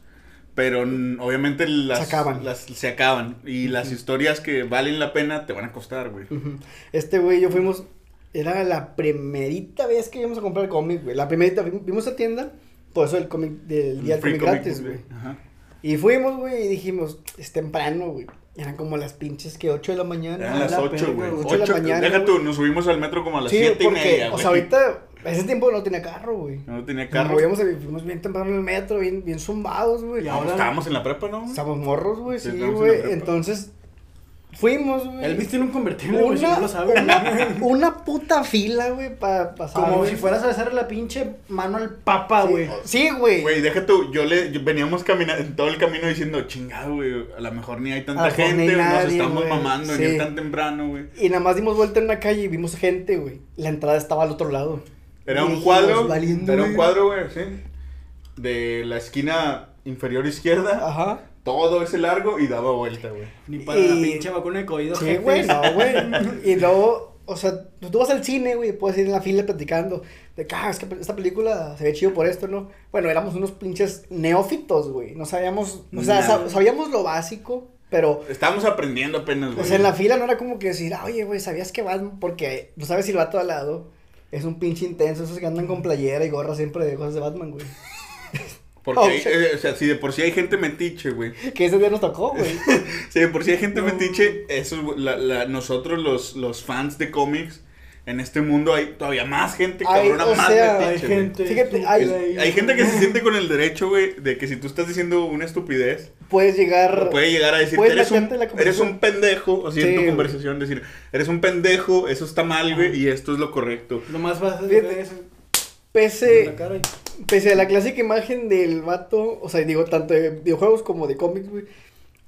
pero obviamente las Se acaban. las- se acaban. Y las historias que valen la pena te van a costar, güey. Ujú. Este, güey, yo fuimos. Era la primerita vez que íbamos a comprar cómic, güey. La primerita, vim- vimos a tienda. Por eso el cómic del día del cómic gratis, güey. Ajá. Y fuimos, güey, y dijimos, es temprano, güey. Eran como las pinches que 8 de la mañana. Eran las la 8, verga, güey. güey. Ocho de la mañana, Deja tú, nos subimos al metro como a las Sí, 7 y porque, media, o sea, ahorita, a ese tiempo no tenía carro, güey. No tenía carro. íbamos, fuimos bien temprano en el metro, bien, bien zumbados, güey. Y No, ahora- estábamos en la prepa, ¿no? Estábamos morros, güey, Sí, sí, estábamos en la güey. Entonces, Fuimos, güey. Él viste en un convertible, güey, si una, no lo sabe. una, una puta fila, güey, para pasar. Como güey. si fueras a besarle la pinche mano al papa, Sí, güey. Sí, güey. Güey, deja tú, yo le, yo- veníamos caminando en todo el camino diciendo, chingado, güey, a lo mejor ni hay tanta gente, güey, nos nadie, estamos güey. mamando, Sí. ni tan temprano, güey. Y nada más dimos vuelta en una calle y vimos gente, güey. La entrada estaba al otro lado. Era un cuadro, valiendo, era un cuadro, güey, sí, de la esquina inferior izquierda, Ajá. todo ese largo y daba vuelta, güey. Ni para la Y- pinche vacuna de COVID. Sí, güey, no, güey. [laughs] Y luego, o sea, pues tú vas al cine, güey, puedes ir en la fila platicando. De que, ah, es que esta película se ve chido por esto, ¿no? Bueno, éramos unos pinches neófitos, güey. No sabíamos, o sea, sab- sabíamos lo básico, pero, Estábamos aprendiendo apenas, güey. o sea, en la fila no era como que decir, ah, oye, güey, ¿sabías que Batman? Porque no sabes si el vato al lado es un pinche intenso, esos que andan con playera y gorra siempre de cosas de Batman, güey. [laughs] Porque, [laughs] Oh, hay- eh, o sea, si de por sí hay gente metiche, güey. Que ese día nos tocó, güey. [laughs] Si de por sí hay gente No. metiche, eso, la, la, nosotros los, los fans de cómics, en este mundo hay todavía más gente, cabrona, más sea, Hay metiche, güey. gente. Fíjate, hay- Hay, gente que se siente con el derecho, güey, de que si tú estás diciendo una estupidez, Puedes llegar. puede llegar a decir, eres un, eres conversación". un pendejo, así Sí, en tu güey. conversación, decir, eres un pendejo, eso está mal, güey, y esto es lo correcto. Lo más fácil es Pese. Pese a la clásica imagen del vato, o sea, digo, tanto de videojuegos como de cómics, güey.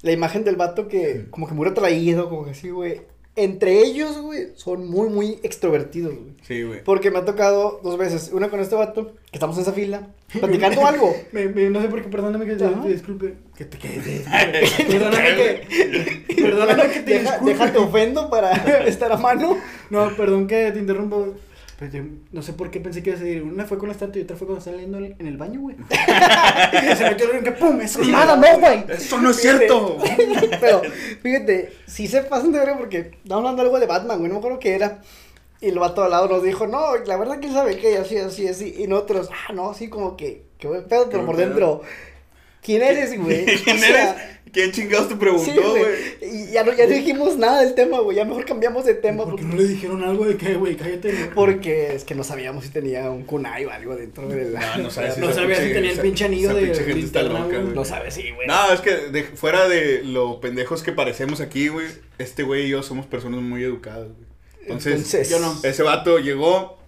La imagen del vato que, como que muy retraído, como que así, güey. Entre ellos, güey, son muy, muy extrovertidos, güey. Sí, güey. Porque me ha tocado dos veces. Una con este vato, que estamos en esa fila, platicando [laughs] algo. Me, me- no sé por qué, perdóname que te, disculpe. Que te quede. [laughs] [laughs] Perdóname que. Perdóname que te Deja, disculpe. déjate ofendo para estar a mano. No, perdón que te interrumpo. Pero yo no sé por qué pensé que ibas a decir. Una fue con la estatua y otra fue cuando estaba leyendo en el baño, güey. [laughs] se metió en que pum, eso es Nada, no, güey. Eso no es cierto. [laughs] Pero, fíjate, sí se pasan de verga porque estamos hablando algo de Batman, güey, no me acuerdo qué era. Y el vato al lado nos dijo, no, la verdad que él sabe que así, así, así. Y nosotros, ah, no, así como que, buen pedo, pero por dentro, ¿quién eres, güey? [laughs] ¿Quién O sea, eres? ¿Quién chingados te preguntó, güey. Y ya no, ya no dijimos nada del tema, güey. Ya mejor cambiamos de tema. ¿Por qué Porque, no le dijeron algo de que, güey, cállate? güey? porque es que no sabíamos si tenía un kunai o algo dentro de la. No, no sabes [laughs] No esa sabía si pinche- tenía el pinche anillo de pinche gente está loca, güey. No sabes, sí, güey. No, es que de- fuera de lo pendejos que parecemos aquí, güey, este güey y yo somos personas muy educadas, güey. Entonces, Entonces, yo no. ese vato llegó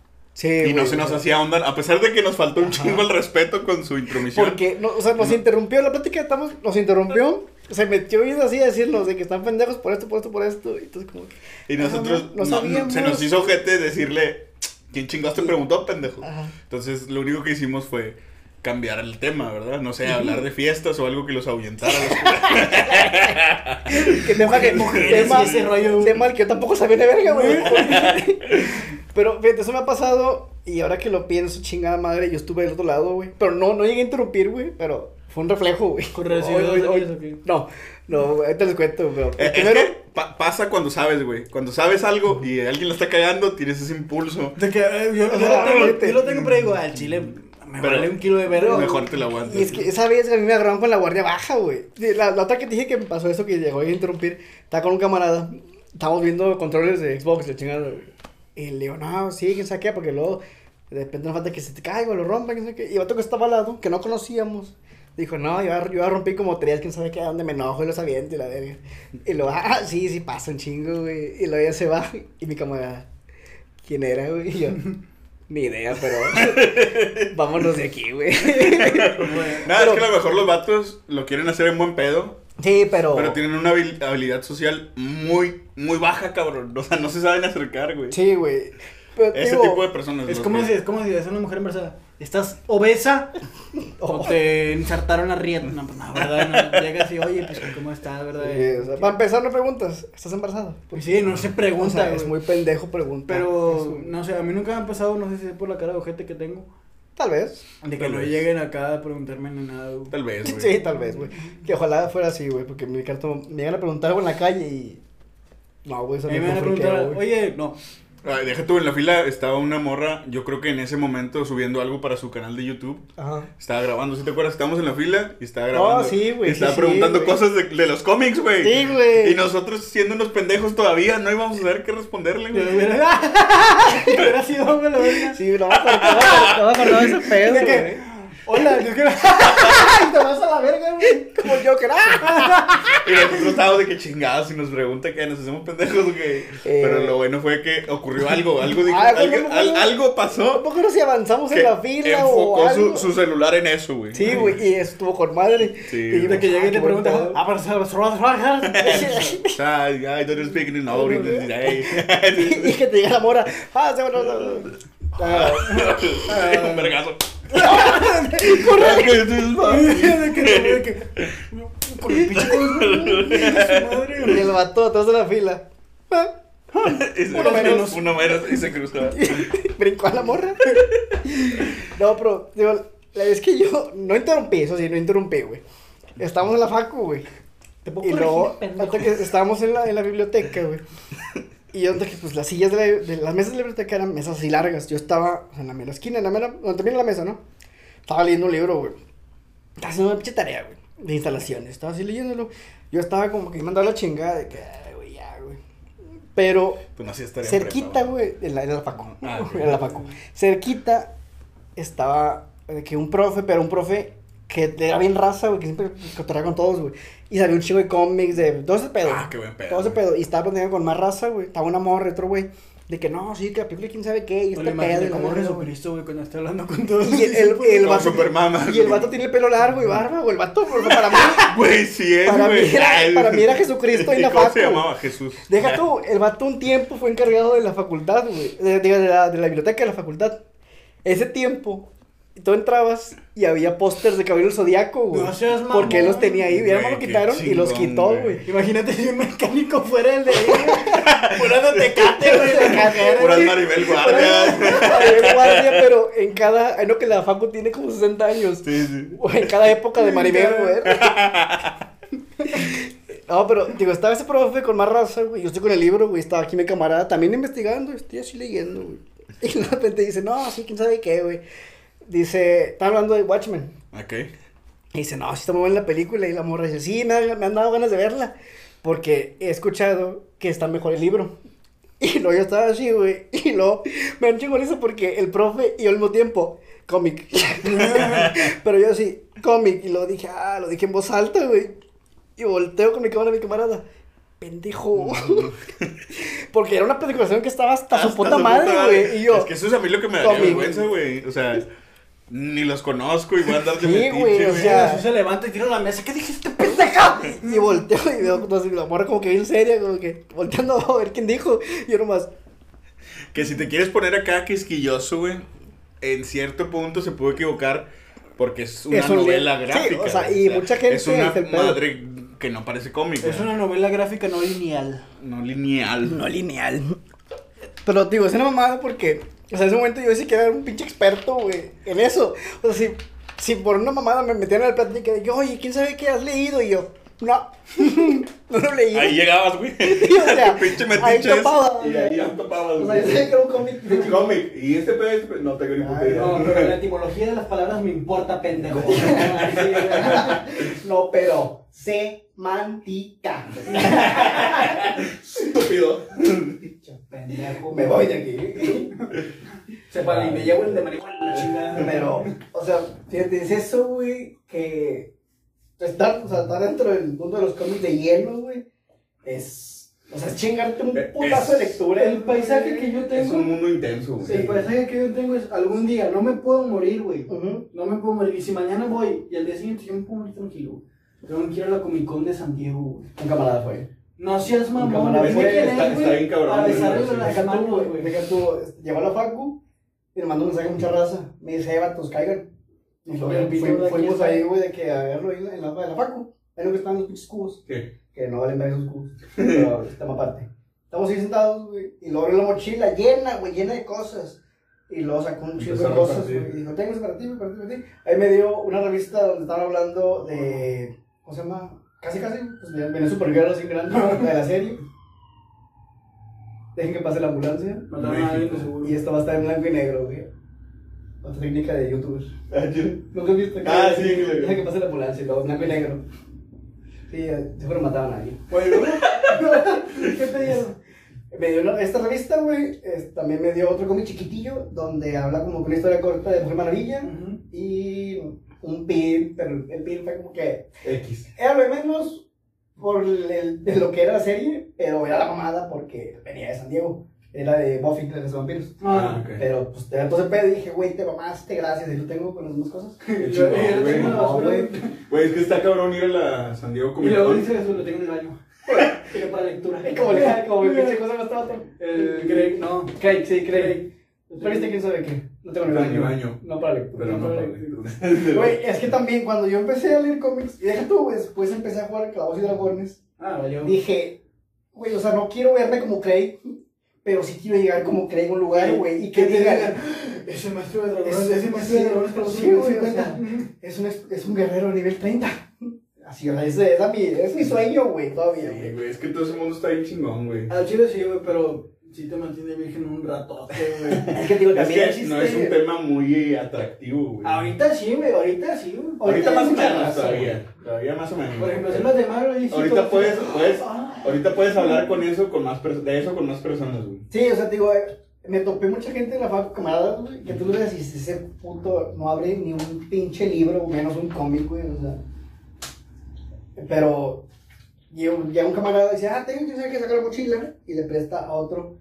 Sí, y no se nos hacía onda, a pesar de que nos faltó un Ajá. chingo el respeto con su intromisión. Porque, no, o sea, nos No. interrumpió la plática, estamos, nos interrumpió, se metió y así a decirnos de que están pendejos por esto, por esto, por esto, y entonces como que, Y nosotros, Ajá, no sabíamos. se nos hizo ojete decirle, ¿quién chingados te preguntó, pendejo? Ajá. Entonces, lo único que hicimos fue cambiar el tema, ¿verdad? No sé, hablar de fiestas o algo que los ahuyentara. [laughs] que [laughs] tema que, mujeres tema, ese rollo, tema al que yo tampoco sabía de verga, güey. [laughs] Pero, fíjate, eso me ha pasado, y ahora que lo pienso, chingada madre, yo estuve del otro lado, güey, pero no, no llegué a interrumpir, güey, pero fue un reflejo, güey. ¿Con? No, no, güey, ahorita les cuento, pero Eh, es primero... que pa- pasa cuando sabes, güey. Cuando sabes algo y alguien lo está cagando, tienes ese impulso. De que eh, yo, lo tengo, yo lo tengo, pero digo, al chile me Pero- vale un kilo de verga. Mejor te la aguantas. Y es que esa vez a mí me agarraron con la guardia baja, güey. La, la otra que te dije que me pasó eso, que llegó a interrumpir, estaba con un camarada, estábamos viendo controles de Xbox, la chingada. Y le digo, no, sí, quién sabe qué, porque luego de repente no falta que se te caiga o lo rompa, quién sabe qué. Y el otro que estaba al lado, que no conocíamos, dijo, no, yo, yo a rompí como tres, quién sabe qué, a dónde me enojo y los aviento y la verga. Y lo, ah, sí, sí, pasa un chingo, güey. Y luego ya se va, y mi camarada, ¿quién era, güey? Y yo, ni idea, pero [laughs] vámonos de aquí, güey. Nada, pero- es que a lo mejor los vatos lo quieren hacer en buen pedo, Sí, pero. pero tienen una habil- habilidad social muy, muy baja, cabrón. O sea, no se saben acercar, güey. Sí, güey. Pero, Ese digo, tipo de personas. Es como que- si, es como si es una mujer embarazada. ¿Estás obesa? [laughs] O te ensartaron la rieta. No, pues no, ¿verdad? No, [laughs] llegas y, oye, pues, ¿cómo estás, verdad? Sí, o sea, para empezar, no preguntas, ¿estás embarazada? Pues sí, no se O pregunta, sea, güey. es muy pendejo preguntar. Pero, no sé, a mí nunca me ha pasado, no sé si es por la cara de ojete que tengo, Tal vez. de que Tal no vez. lleguen acá a preguntarme ni nada, güey. Tal vez, güey. Sí, tal vez, güey. Que ojalá fuera así, güey, porque mi cartón me llegan a preguntar algo en la calle y. No, güey, eso no me van a preguntar, oye, no, Ay, deja tú, en la fila estaba una morra, yo creo que en ese momento subiendo algo para su canal de YouTube. Ajá. Estaba grabando, ¿sí te acuerdas? Estábamos en la fila y estaba grabando. Oh, sí, güey, Y estaba sí, preguntando cosas de, de los cómics, güey. Sí, güey. Y nosotros siendo unos pendejos todavía no íbamos a saber qué responderle, güey. hubiera, sido, güey. Sí, no no ese pedo, güey. Hola, [laughs] es que... [laughs] ¡Ay, te vas a la verga, güey! Como el Joker. ¡Ah! Y nosotros estábamos de que chingados y nos pregunta que nos hacemos pendejos güey. Pero lo bueno fue que ocurrió algo, algo, dijo- Ah, algo, no, al- no. algo pasó Tampoco no si avanzamos que en la fila o enfocó algo. su, su celular en eso, güey. Sí, güey, y estuvo con madre. Sí, Y De que llegue y "Ah, buen pregunta, pedo". ah, pero I [laughs] don't speak in no, y, y que te diga la mora. Ah, se va a Ah, Un vergazo. Que, con el pinche y el vato atrás de la fila. Uno menos. Uno menos y se cruzó. [laughs] Brincó a la morra. No, pero, digo, la vez que yo no interrumpí, eso sí, no interrumpí, güey. Estábamos en la facu, güey. Y luego, hasta que estábamos en la, en la biblioteca, güey. Y yo, que pues las sillas de, la, de las mesas de la biblioteca eran mesas así largas. Yo estaba en la mera esquina, en la mera, no, también en la mesa, ¿no? Estaba leyendo un libro, güey. Estaba haciendo una pinche tarea, güey, de instalaciones. Estaba así leyéndolo. Yo estaba como que mandaba la chingada de que, güey, ya, güey. Pero Pues no, sí cerquita, güey, en la, en la facu. Ah. [laughs] En la facu. Cerquita estaba de que un profe, pero un profe que era bien raza, güey, que siempre cotorreaba con todos, güey. Y salió un chingo de cómics, de todo ese pedo. Ah, qué buen pedo, Todo ese pedo. Y estaba platicando con más raza, güey. Estaba una morra, otro güey. De que no, sí, que la película quién sabe qué. Y No este pedo. y como. Jesucristo, güey, cuando está hablando con todos. Y el, el, [laughs] el vato. Superman. Y el vato tiene el pelo largo y barba, güey. El vato, güey, para mí. [laughs] Güey, sí es, Para mí güey. era- Ay, para mí era Jesucristo en la [laughs] ¿Cómo facu. se llamaba? Jesús. Deja tú, el vato un tiempo fue encargado de la facultad, güey. De, digo, de la, de la biblioteca de la facultad. Ese tiempo, tú entrabas y había pósters de Caballero Zodíaco, güey. No seas mamón. Porque él los tenía ahí, lo Güey, qué quitaron y los quitó, güey. Imagínate si un mecánico fuera el de ahí, güey. [laughs] De Tecate, güey. güey. Maribel Guardia. Maribel Guardia, pero en cada. Ay, no, que la Facu tiene como 60 años. Sí, sí. O en cada época de Maribel, güey. No, pero, digo, estaba ese profe con más raza, güey. Yo estoy con el libro, güey. Estaba aquí mi camarada también investigando. Estoy así leyendo, güey. Y de repente dice, no, sí, quién sabe qué, güey. Dice, está hablando de Watchmen. Ok. Y dice, no, sí está muy buena la película. Y la morra dice, sí, me, ha- me han dado ganas de verla. Porque he escuchado que está mejor el libro. [laughs] Y luego yo estaba así, güey. Y luego me han chingado eso porque el profe y yo al mismo tiempo, cómic. [laughs] Pero yo así, cómic. Y lo dije, ah, lo dije en voz alta, güey. Y volteo con mi cámara, mi camarada. Pendejo. [laughs] porque era una peliculación que estaba hasta, su Hasta puta madre, güey. Y yo, Es que eso es a mí lo que me Cómic. vergüenza, güey. O sea, ni los conozco y voy a andar de Sí, metiche, güey, o sea, Así se levanta y tira la mesa. ¿Qué dijiste, pendeja? Y volteo y veo no sé, la morra como que bien seria, como que volteando a ver quién dijo. Y yo nomás, Que si te quieres poner acá quisquilloso, güey, en cierto punto se puede equivocar porque es una Es un novela li- sí, gráfica. o sea, y mucha gente Es una es el pedo. madre que no parece cómic, Es una novela gráfica no lineal. No lineal. no lineal. Pero digo, es una mamada porque, o sea, en ese momento yo sí que era un pinche experto, güey, en eso. O sea, si, si por una mamada me metían en el plática de oye, ¿quién sabe qué has leído? Y yo, no, [laughs] no lo leí. Ahí llegabas, güey. [laughs] Sí, o sea, [laughs] pinche ahí topaba. Y ahí ya topabas, O sea, yo que era un cómic. de- Cómic. Y este pedo, este pedo, no tengo ni puta idea. No, pero la etimología de las palabras me importa, pendejo. No, pero semántica. Estúpido. pendejo. Me voy de aquí. Sepa, y me llevo el de marihuana, la chingada. Pero, o sea, fíjate, es eso, güey, que estar, o sea, estar dentro del mundo de los cómics de hielo, güey, es, o sea, es chingarte un Es- putazo de lectura. El paisaje que yo Es tengo. un mundo intenso, güey. El paisaje que yo tengo es algún día, no me puedo morir, güey. Ujú. No me puedo morir. Y si mañana voy y al día siguiente yo me puedo morir tranquilo. Que ir a la Comic Con de San Diego, güey. Un camarada fue. No seas mamón, camarada güey. fue, ¿Quién es, está- güey? está bien cabrón, A güey, besarle sí. las manos, güey, güey. deja tú, este, llegó a la facu y le mandó un mensaje a mucha raza. Me dice, eh, vatos, caigan. Y video fuimos, fuimos está. ahí, güey, de que a verlo ahí en la, en la, facu. Ahí lo que estaban los pinches cubos. ¿Qué? que no valen ver esos cubos. [laughs] Pero estamos aparte. Estamos ahí sentados, güey. Y luego abrió la mochila llena, güey, llena de cosas. Y luego sacó un chingo de cosas, güey. Y dijo, tengo eso para ti, para ti, para ti. Ahí me dio una revista donde estaban hablando de. ¿Cómo se llama? Casi, casi. Pues viene Supergirl así grande, de la serie. Dejen que pase la ambulancia. Y esto va a estar en blanco y negro, güey. Otra técnica de youtubers. ¿Nunca has visto? Ah, sí. Deja que pase la ambulancia y blanco y negro. Sí, seguro mataban a alguien. Bueno, [laughs] ¿qué te dieron? Me dio una- esta revista, güey. es- también me dio otro cómic chiquitillo donde habla como que una historia corta de Mujer Maravilla. Ujú. Y y un pin, pero el pin fue como que X. era lo menos por el- de lo que era la serie, pero era la mamada porque venía de San Diego. Era de Buffy de los vampiros. Ah, ok. Pero pues te puse pedo y dije, güey, te mamaste, gracias, y lo tengo con las demás cosas. [laughs] Yo- güey. la No, güey. güey. Es que está cabrón ir a la San Diego Y Comic luego Con. dice eso, lo tengo en el baño. [laughs] Tiene para lectura. Como el como el [laughs] pinche cosa más trato. El Greg, no. Craig, sí, Craig. ¿Pero viste quién sabe qué? No tengo ni baño. baño. No para lectura. Pero no para para lectura. lectura. Güey, es que también cuando yo empecé a leer cómics, y deja tú, güey, después empecé a jugar Clavos y Dragones, Ah, valió. dije, güey, o sea, no quiero verme como Craig, pero sí quiero llegar como a un lugar, güey, y que digan, digan, ese maestro de dragones, Es- ese maestro de dragones, pero sí, güey, sí, o sea, es un, ex- es un guerrero nivel 30. Así, o sea, ese es, mi, es mi sueño, güey, todavía, Sí, güey. es que todo ese mundo está bien chingón, güey. Al chile sí, güey, pero sí te mantiene virgen un ratote, güey. [laughs] Es que digo, Es también que existe... no es un tema muy atractivo, güey. Ahorita sí, güey, ahorita sí, güey. Ahorita más o menos todavía. Todavía más o menos. Por ejemplo, si las de Marvel Ahorita puedes, puedes. Ahorita puedes hablar con eso, con más de eso con más personas, güey. Sí, o sea, te digo, eh, me topé mucha gente en la facu, camaradas, güey, que tú le decís, ese puto no abre ni un pinche libro, menos un cómic, güey, o sea. Pero llega un camarada y dice, ah, tengo que sacar la mochila, y le presta a otro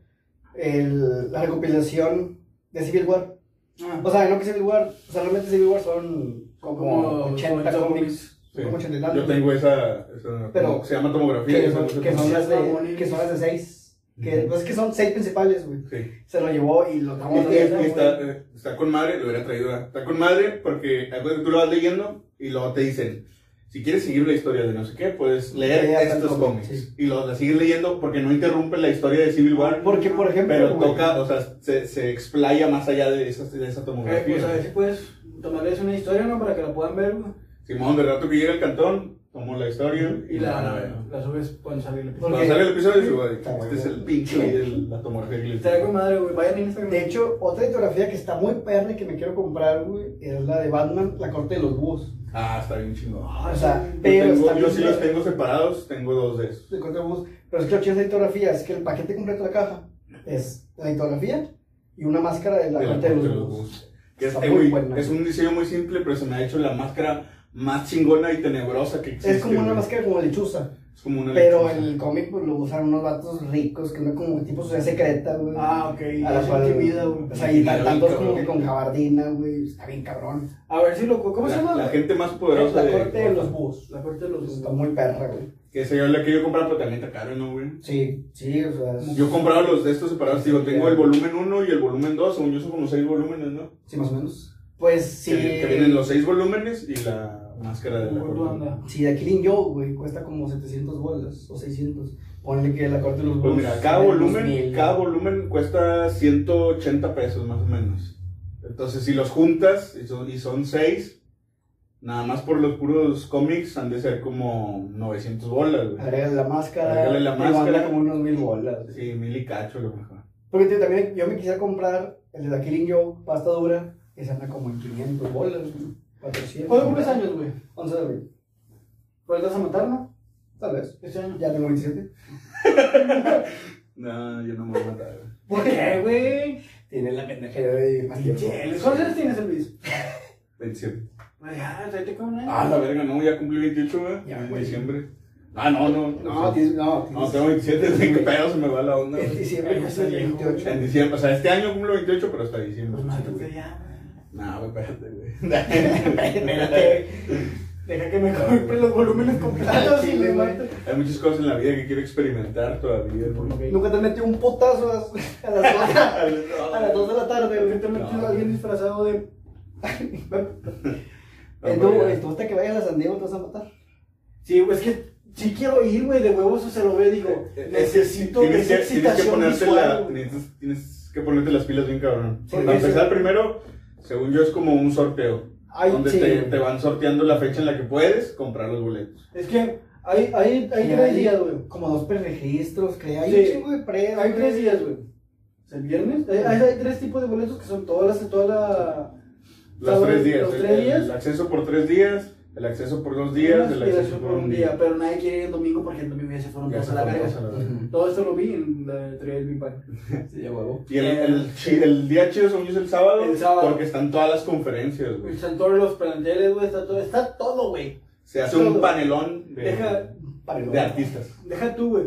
el, la recopilación de Civil War. Ah. O sea, no que Civil War, o sea, realmente Civil War son como, Como 80 80 cómics, Sí. como 80 y Yo tengo esa, esa Pero- se llama tomografía. que esa son, que son las de, que son las de 6. Que, Ujú. pues, es que son 6 principales, güey. Sí. Se lo llevó y lo Y, dejamos y- y está, está con madre, lo hubiera traído. Está con madre porque tú lo vas leyendo y luego te dicen, si quieres seguir la historia de no sé qué, puedes leer Lea estos cómic, cómics. sí. Y lo la sigues leyendo porque no interrumpe la historia de Civil War, Porque, por ejemplo, pero güey, toca, o sea, se, se explaya más allá de esa, de esa Eh, tomografía. pues a ver si puedes tomarles una historia, ¿no? Para que la puedan ver, güey. Simón, de rato que llega el cantón, tomo la historia Y la van a ver. la, la subes cuando salga el episodio. Cuando sale el episodio, este bueno. es el pinche de la tomografía Está con madre, güey. Vayan a Instagram. de hecho, otra litografía que está muy perra y que me quiero comprar, güey, es la de Batman, La Corte de los Búhos. Ah, está bien chingón. Ah, O sea. Yo, pero tengo- yo sí los tengo separados, tengo dos de esos. De Corte de Búhos. Pero es que lo chido de la litografía es que el paquete completo de la caja es la litografía y una máscara de La de la Corte de Corte los de los Búhos. Es, Está eh, muy güey, buena. es un diseño muy simple, pero se me ha hecho la máscara más chingona y tenebrosa que existe. Es como una güey. máscara como lechuza. Es como una Pero lechuza. el cómic pues, lo usan unos vatos ricos, que no como tipo sociedad secreta, güey. Ah, ok. A la cual, intimida, güey. o sea, y tantos como que con gabardina, güey. Está bien cabrón. A ver si lo. ¿Cómo se la, llama? la gente más poderosa la de corte de los búhos. La corte de los. Está muy perra, güey. Que ese yo le quería comprar, pero también está caro, ¿no, güey? Sí, sí, o sea. es- Yo compraba los de estos separados, digo, tengo el volumen 1 y el volumen 2, según yo son como 6 volúmenes, ¿no? Sí, más o menos. Pues sí. Que, que vienen los 6 volúmenes y la máscara de la ¿Cómo tú corte. anda? Sí, de Killing Joe, güey, cuesta como 700 bolas o 600. Ponle que la corte de los Pues mira, cada volumen, 2000. cada volumen cuesta 180 pesos más o menos. Entonces, si los juntas y son, y son 6, nada más por los puros cómics han de ser como 900 bolas, güey. Agrégale la máscara. Agrégale la máscara. como unos mil bolas. Sí, mil y cacho a lo mejor. Porque tío, también yo me quisiera comprar el de la Killing Joe, pasta dura, que se anda como en 500 bolas, güey, 400. ¿Cuándo cumples años, güey? 11 de abril. ¿Pues vas a matar, no? Tal vez. Este año. Ya tengo 27. [laughs] No, yo no me voy a matar, güey. ¿Por qué, güey? Tiene la pendejera de más tiempo. Cheles. ¿Cuántos años tienes, Luis? 27. Ay, ya, tráete con un año. Ah, la verga, no, ya cumplí 28, güey. Ya, en güey. diciembre. Ah, no, no. No, tienes, no, No, tengo 27, ¿de qué pedo se me va la onda? En diciembre ya está 28. En diciembre, o sea, este año cumplo 28, pero hasta diciembre. Pues mátate ya, No, güey, espérate, güey. [laughs] Espérate. [laughs] Deja que me compre los volúmenes completos y güey. mato. Hay muchas cosas en la vida que quiero experimentar todavía, güey. Nunca te metió un potazo a las, a las, dos, [laughs] a las dos de la tarde, ¿Por qué güey. te metes No. a alguien disfrazado de. Eh, tú, güey, tú hasta que vayas a San Diego te vas a matar. Sí, güey, es que sí quiero ir, güey, de huevos o se lo ve, digo, Eh, necesito tienes esa que, tienes que ponerte la, tienes que ponerte las pilas bien cabrón. Sí, Para empezar primero, según yo es como un sorteo. Ay, donde sí, te, te van sorteando la fecha en la que puedes comprar los boletos. Es que hay, hay, hay tres días, güey. Como dos preregistros, que hay Sí. un chingo de pre. Hay tres días, güey. Es el viernes. Hay, hay, hay tres tipos de boletos que son todas las, toda la. Los Los- tres días. los el- tres el días. acceso por tres días, El acceso por dos días, el acceso por un día. Pero nadie quiere ir el domingo porque el domingo ya se fueron Ya todos se a la verga. Todo esto lo vi en la teoría del Big Bang. Sí, ya huevo. Y el, el día chido yo es el sábado, El sábado. porque están todas las conferencias, güey. Están todos los planteles, güey, está todo, está todo, güey. Se hace un panelón de, Deja, Para de artistas. deja tú, güey.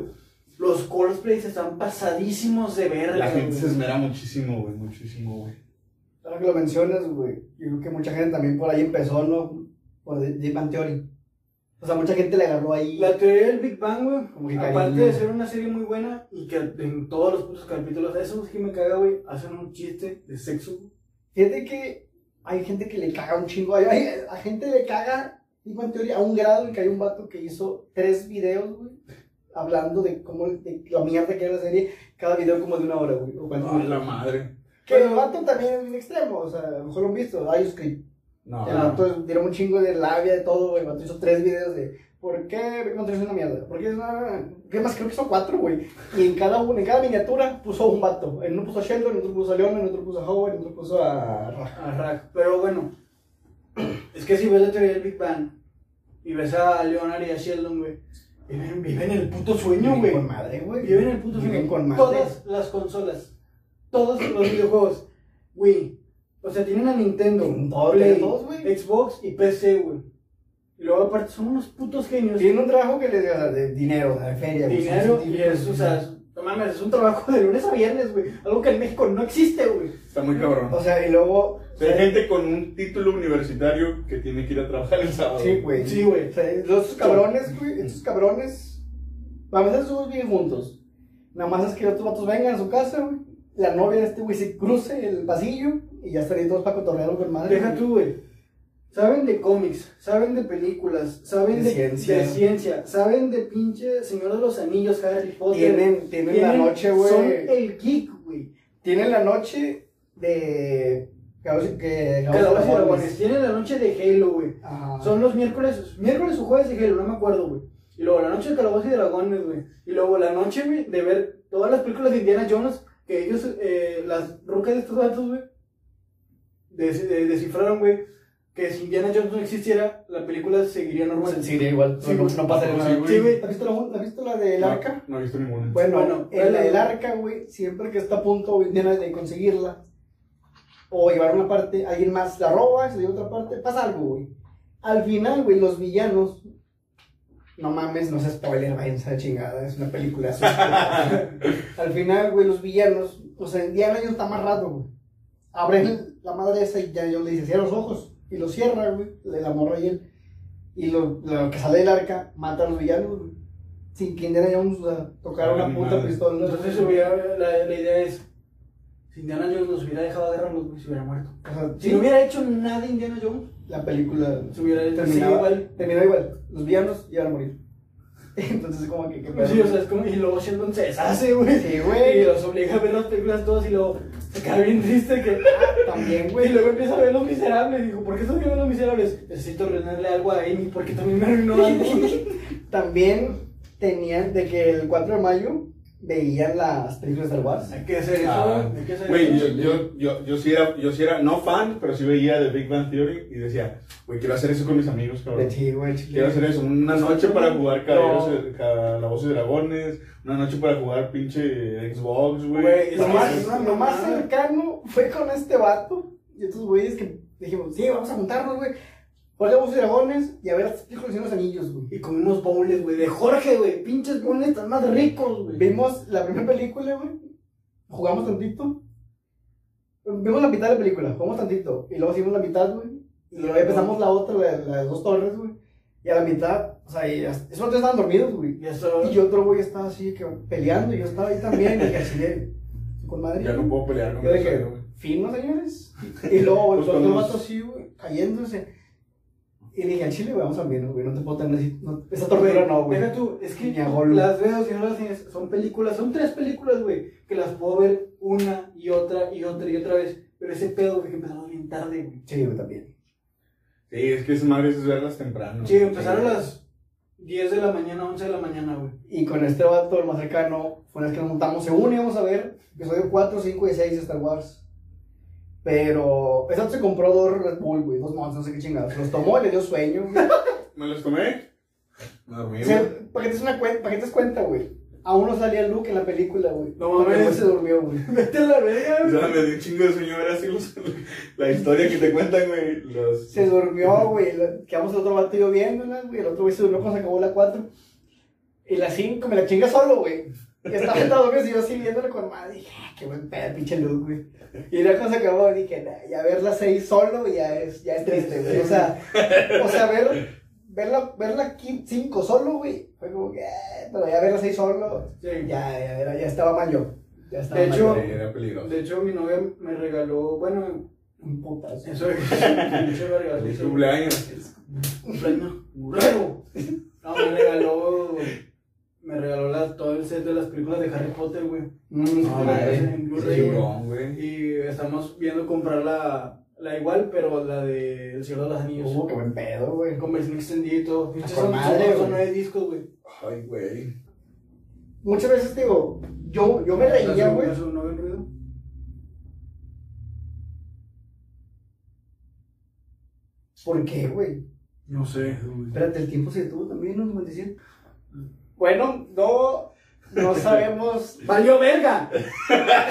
Los cosplays están pasadísimos de verga. La gente se esmera muchísimo, güey, muchísimo, güey. Ahora que lo mencionas, güey, yo creo que mucha gente también por ahí empezó, ¿no? Por The Big Bang Theory. O sea, mucha gente le agarró ahí. La teoría del Big Bang, güey, aparte de ser una serie muy buena y que en todos los putos capítulos, eso es que me caga, güey, hacen un chiste de sexo. güey. Fíjate que hay gente que le caga un chingo. Hay, hay- a gente le caga, digo en teoría, a un grado en que hay un vato que hizo tres videos, güey, hablando de cómo, de la mierda que era la serie, cada video como de una hora, güey. o cuántos A la minutos. madre. Que el vato también es un extremo, o sea, a lo mejor lo han visto, Script. No, El vato tiró un chingo de labia de todo, güey. El vato hizo tres videos de ¿por qué Bang Theory es una mierda? ¿Por qué es una.? ¿Qué más? Creo que hizo cuatro, güey. Y en cada, en cada miniatura puso un vato. En uno puso a Sheldon, en otro puso a Leon, en otro puso a Howard, en otro puso a. A Rack. Pero bueno, [clears throat] es que si ves la teoría del Big Bang y ves a Leonard y a Sheldon, güey, viven, viven el puto sueño, Viven güey. Con madre, güey. Viven el puto Viven sueño. con madre. Todas las consolas, todos los [clears throat] videojuegos, güey. O sea, tienen a Nintendo, Tienen todo, Play, tienen todos, güey. Xbox y PC, güey. Y luego aparte son unos putos genios. Tiene un trabajo que les da de dinero, de feria, güey. dinero y científicos, es, o sea, no mames, es un trabajo de lunes a viernes, güey. Algo que en México no existe, güey. Está muy cabrón. O sea, y luego. O sea, hay gente con un título universitario que tiene que ir a trabajar el sábado. Sí, güey. Sí, güey. O sea, los cabrones, güey, estos cabrones, a veces todos viven juntos. Nada más es que otros vatos vengan a su casa, güey. La novia de este güey se cruce el pasillo y ya estarían todos para cotorrear con madre. Deja tú, güey. Saben de cómics, saben de películas, saben De de, ciencia. de ciencia, saben de pinche Señor de los Anillos, Harry Potter. Tienen, tienen, la noche, güey. Son el geek, güey. Tienen la noche de. Que, que, Dragones. Tienen la noche de Halo, güey. Ajá. Son los miércoles, miércoles o jueves de Halo, no me acuerdo, güey. Y luego la noche de Calabozos y Dragones, güey. Y luego la noche, güey, de ver todas las películas de Indiana Jones, que ellos, eh, las rucas de estos datos, güey, des- de- descifraron, güey, que si Indiana Jones no existiera, la película seguiría normal. Sí, sí, igual. Sí, no, güey. no pasa Sí, nada. Sí, güey. ¿Has visto la, ¿has visto la del No, arca? No he visto ninguna. Bueno, Bueno, en la del arca, güey, siempre que está a punto de, de conseguirla o llevar una parte, alguien más la roba, se lleva otra parte, pasa algo, güey. Al final, güey, los villanos, no mames, no se spoiler, váyanse a la chingada, es una película. [laughs] Al final, güey, los villanos, o sea, Indiana Jones está más rato, güey. Abre la madre esa y ya yo le dice, cierra los ojos. Y lo cierra, güey, le la morra y él. Y lo, lo que sale del arca mata a los villanos, güey. Sin que Indiana Jones o sea, tocara una puta madre. pistola. Entonces hubiera, la, la idea es, si Indiana Jones los hubiera dejado agarrarlos, güey, se hubiera muerto. O sea, Si sí, no hubiera hecho nada Indiana Jones, la película se hubiera hecho terminaba, igual. terminó igual. Los villanos iban a morir. [laughs] Entonces, como que. ¿qué? Sí, o sea, es como, y luego Sheldon se deshace, güey. Sí, Y güey. los obliga a ver las películas todas y luego se queda bien triste que... También, Güey, [laughs] y luego empieza a ver Los Miserables. Dijo, ¿por qué estás viendo Los Miserables? Necesito arruinarle algo a Amy porque también me arruinó algo. [laughs] También tenían de que el 4 de mayo veían las películas de Star Wars. Hay que hacer eso, Ah, hay que hacer Güey, eso. yo, yo, yo, yo, sí era, yo sí era, no fan, pero sí veía The Big Bang Theory y decía, güey, quiero hacer eso con mis amigos, cabrón. De sí, güey. chile. Quiero hacer eso, una noche para jugar Caballeros No. de- Calabozos y Dragones, una noche para jugar pinche Xbox, güey. Güey, Lo es más, lo más cercano fue con este vato y estos güeyes que dijimos, sí, vamos a juntarnos, güey. Jugamos dragones y a ver las películas los anillos, güey. Y comimos bowls, güey, de Jorge, güey. Pinches bowls están más ricos, güey. Vimos la primera película, güey. Jugamos tantito. Vimos la mitad de la película, jugamos tantito. Y luego hicimos la mitad, güey. Y luego empezamos la otra, la, la de dos torres, güey. Y a la mitad, o sea, y hasta- esos otros estaban dormidos, güey. Y eso... Y otro güey estaba así que peleando y yo estaba ahí también. Y así de, con madre. Ya no puedo pelear con Yo de que, güey. fino, señores. Y luego, güey, [laughs] Pues nos- así, güey, cayéndose. Y dije, al chile, vamos a ver, güey, no te puedo tener así. No, esa tortura no, güey. Deja tú, es que las veo, si no las tienes, son películas, son tres películas, güey, que las puedo ver una y otra y otra y otra vez. Pero ese pedo, güey, que empezamos bien tarde, güey. Sí, güey, también. Sí, es que esas madres es verlas temprano. Sí, empezaron a las 10 de la mañana, 11 de la mañana, güey. Y con este vato, el más cercano, fue una vez que nos montamos, según íbamos a ver episodio 4, 5 y 6 de Star Wars. Pero esa se compró dos Red Bull, güey, dos monstruos, no sé qué chingados. Los tomó y le dio sueño, güey. [laughs] ¿Me los tomé? Me dormí, O sea, güey. para que te des una cuenta, para que te des cuenta, güey. Aún no salía Luke en la película, güey. No mames. se durmió, güey. [laughs] Vete a la verga, O güey. sea, me dio un chingo de sueño ver así los, la historia que te cuentan, güey. Los, Se durmió, güey. Quedamos el otro batido viéndola, güey. El otro güey se durmió cuando se acabó la 4. Y la 5 me la chinga solo, güey. Y estaba sentado, güey, y yo así viéndole con madre. Dije, ah, qué buen pedo, pinche Luke, güey. Y luego se acabó, dije, nah, ya ver la 6 solo ya es, ya es triste, güey. O sea, o sea, ver, ver la, ver la 5 solo, güey. Fue como que, eh, pero ya ver la 6 solo, Sí. ya, ya, era- ya estaba mal yo. Ya estaba De mal hecho- yo. De hecho, mi novia me regaló, bueno, un putazo. eso es. [laughs] Verga, sí. cumpleaños. Cumpleaños. No, me regaló. Me regaló la- todo el set de las películas de Harry Potter, güey. Mm, Ah, Blu-ray, güey. Güey. Y estamos viendo comprar la, la igual, pero la de El Señor de los Anillos. Uh, qué buen pedo, güey. Con versión extendida y todo. Son, madre, son- güey. nueve discos, güey. Ay, güey. Muchas veces digo, yo, yo me reía, ¿Hace- güey. ruido? ¿Por qué, güey? No sé. Espérate, el tiempo se detuvo también, ¿no? 97. Bueno, no, no [laughs] sabemos. ¡Valió verga!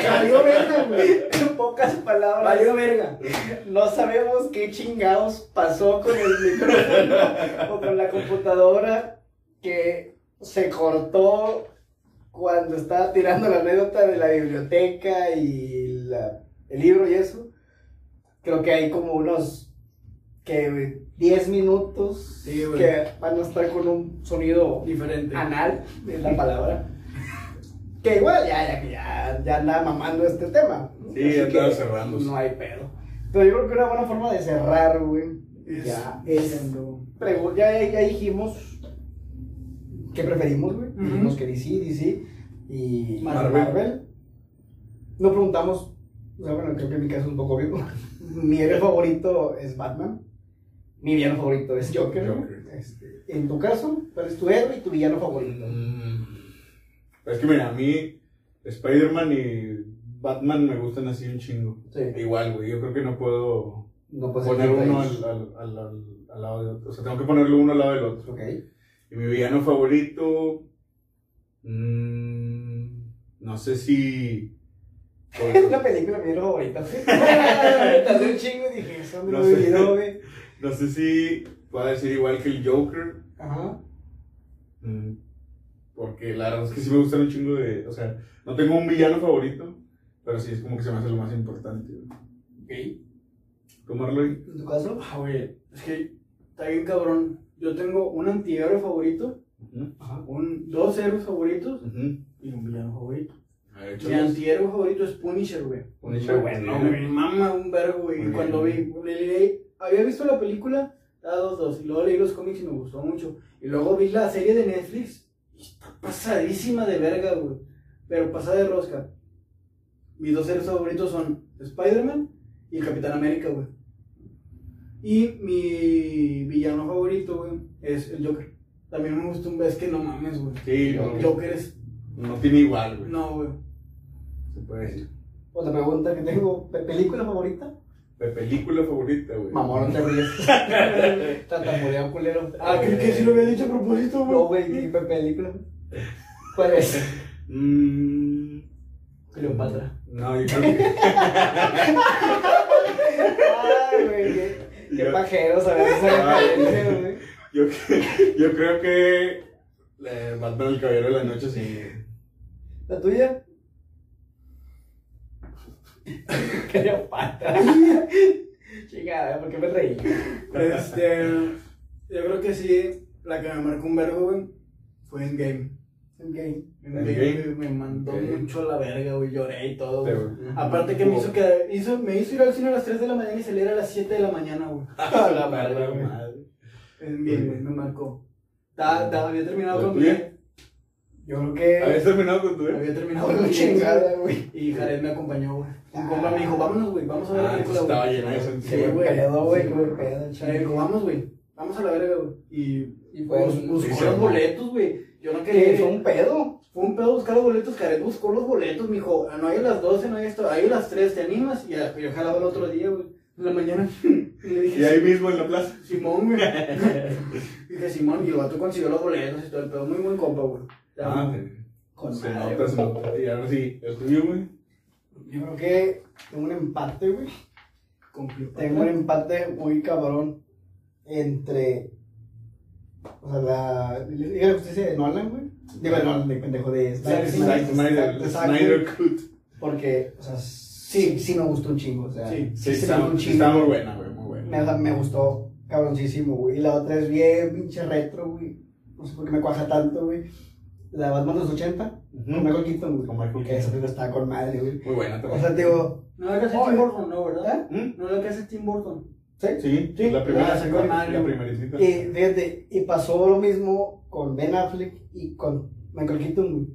Valió verga, güey. En pocas palabras. ¡Valió verga! No sabemos qué chingados pasó con el micrófono o con la computadora que se cortó cuando estaba tirando la anécdota de la biblioteca y la- el libro y eso. Creo que hay como unos que 10 minutos Sí, que van a estar con un sonido Diferente. anal, es la palabra. Que igual ya, ya, ya, ya anda mamando este tema. Sí, Así ya que estaba cerrándose. No hay pedo. Pero yo creo que una buena forma de cerrar, güey. Es- Ya es. Ya, ya dijimos qué preferimos, güey. Dijimos que DC, DC y Marvel. Marvel. No preguntamos, o sea, bueno, creo que en mi caso es un poco obvio. [laughs] Mi héroe favorito es Batman. Mi villano favorito es Joker. Este, en tu caso, ¿cuál es tu héroe y tu villano favorito? Mm. Es que mira, a mí Spider-Man y Batman me gustan así un chingo. Sí. Igual, güey, yo creo que no puedo No poner uno al, al, al, al- lado del otro. O sea, tengo que ponerlo uno al lado del otro. Y mi villano favorito. mm, no sé si. [laughs] Es una película mi héroe favorita. [laughs] [laughs] Tardé un chingo y dije, eso me No lo sé. Güey. No sé si puedo decir igual que el Joker. Ajá. mm, Porque la verdad es que sí me gustan un chingo de. O sea, no tengo un villano favorito. Pero sí es como que se me hace lo más importante. güey. Ok. ¿Tú, Marley? ¿En tu caso? Ah, güey. Es que está bien cabrón. Yo tengo un antihéroe favorito, Ajá. un, dos héroes favoritos y un villano favorito. A ver, Mi antihéroe favorito es Punisher, güey. Punisher, bueno, sí. Me mama un vergo, güey. Cuando vi, le- había visto la película, dos, dos, y luego leí los cómics y me gustó mucho. Y luego vi la serie de Netflix, y está pasadísima de verga, güey. Pero pasada de rosca. Mis dos seres favoritos son Spider-Man y el Capitán América, güey. Y mi villano favorito, güey, es el Joker. También me gusta un vez que no mames, güey. Sí, no, El Joker es. no tiene igual, güey. No, güey. Se puede decir. Otra pregunta que tengo, ¿pe- ¿película favorita? Mi película favorita, güey. Mamón, no te ríes. [laughs] Tatamoreo culero. Ah, creo que sí lo había dicho a propósito, güey. No, güey, ¿qué pe- película? ¿Cuál es? Mm, Cleopatra. no, yo creo que. Ay, güey, qué, qué Yo- pajero saber esa Ay, referencia, güey. Yo, yo creo que. eh, Batman el Caballero de la Noche, sí. ¿La tuya? [laughs] Cleopatra. Chingada, ¿por qué me reí? Este, yo creo que sí, la que me marcó un vergo, güey, fue en Game. En Endgame. Game me mandó mucho a la verga, güey, lloré y todo, güey. Aparte que me hizo que hizo, me hizo ir al cine a las 3 de la mañana y salir a las 7 de la mañana, güey. [laughs] A la verga, madre. En Game, güey, me marcó. Ta- ta- había terminado ¿La con? Yo creo que. ¿Habías terminado con tu eh? Había terminado con Game, chingada, güey. Y Jared me acompañó, güey. Un Ah. compa me dijo, vámonos, güey, vamos a ver la Ah, película, estaba llena de sentido. Sí, güey. pedo, güey, pedo, O sea, dijo, vamos, güey. Vamos a la verga, güey. Y un- buscó los boletos, güey. Yo no Que quería fue un pedo. Fue un pedo buscar los boletos, Jared buscó los boletos, mijo. No hay a las 12, no hay esto, hay a las 3, ¿te animas? Y ya, yo jalaba el otro día, güey. En la mañana. [laughs] Y le dije, Y ahí mismo en la plaza. Simón, güey. [laughs] dije, Simón, y el vato consiguió los boletos y todo el pedo. Muy buen compa, güey. Ah, con se madre, nota, se nota. Y ahora sí, el tuyo, güey. Yo creo que tengo un empate, güey. Tengo un empate muy cabrón entre. O sea, la. Liga de Justicia de Nolan, güey. Digo, de Nolan, de pendejo de Snyder. Cut. Porque, o sea, sí, sí me gustó un chingo. O sea, Sí, Sí, está, muy buena, güey, muy buena. Me gustó cabroncísimo, güey. Y la otra es bien pinche retro, güey. No sé por qué me cuaja tanto, güey. La Batman de los 80, Ujú. con Michael Keaton, güey. Con Michael Keaton. esa película estaba con madre, güey. Muy buena O también. sea, te digo, No la que hace. Tim Burton, no, ¿verdad? ¿Mm? No la que hace Tim Burton. ¿sí? Sí, Sí. la primera, sí, con Mario. la primeritita. Y fíjate, y pasó lo mismo con Ben Affleck y con Michael Keaton, güey.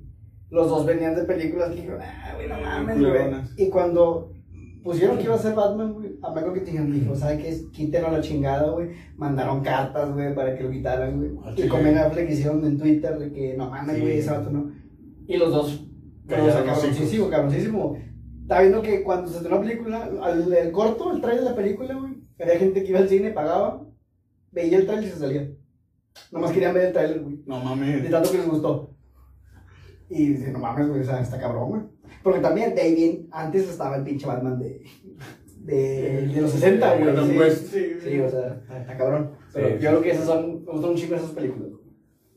Los dos venían de películas que dijeron, ah, güey, no mames, güey. Y cuando pusieron que iba a ser Batman, güey, a Michael Keaton dijo, ¿sabes qué? Quítenlo a la chingada, güey. Mandaron cartas, güey, para que lo quitaran, güey. Ah, y con Ben Affleck hicieron en Twitter de que, no mames, güey, ese vato no. Y los dos, pero, o sea, Callaron los cabroncísimo, cabroncísimo. Estaba viendo que cuando se estrenó la película, al, el corto, el trailer de la película, güey, había gente que iba al cine, pagaba, veía el trailer y se salía. Nomás querían ver el trailer, güey. No De mames. tanto que les gustó. Y dice, no mames, güey, o sea, está cabrón, güey. Porque también, de ahí bien, antes estaba el pinche Batman de, de, de los 60, güey. Sí. West. Sí, Sí, o sea, está, cabrón. Pero Sí. yo creo que esas son, me gustan un chingo esas películas.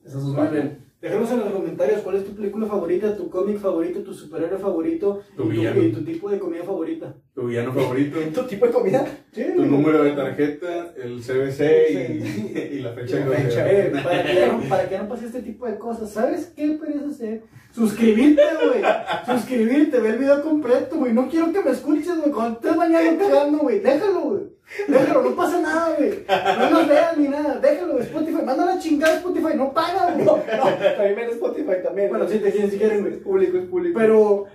Esas dos Muy bien. Déjanos en los comentarios cuál es tu película favorita, tu cómic favorito, tu superhéroe favorito Tu y, tu tipo de comida favorita. Tu villano favorito. [laughs] ¿Tu tipo de comida? Sí, Tu número de tarjeta, el CBC y, y la fecha de fecha. Eh, para, que para que no pase este tipo de cosas, ¿sabes qué puedes hacer? Suscribirte, güey. Suscribirte, ve el video completo, güey. No quiero que me escuches, güey. Cuando estés bañando cagando, güey. Déjalo, güey. Déjalo, no pasa nada, güey. No nos veas ni nada. Déjalo, güey. Spotify. Mándala a chingar Spotify. No paga, güey. No, también en Spotify también. Bueno, sí, te quieren, si quieren, güey. Es público, es público. Pero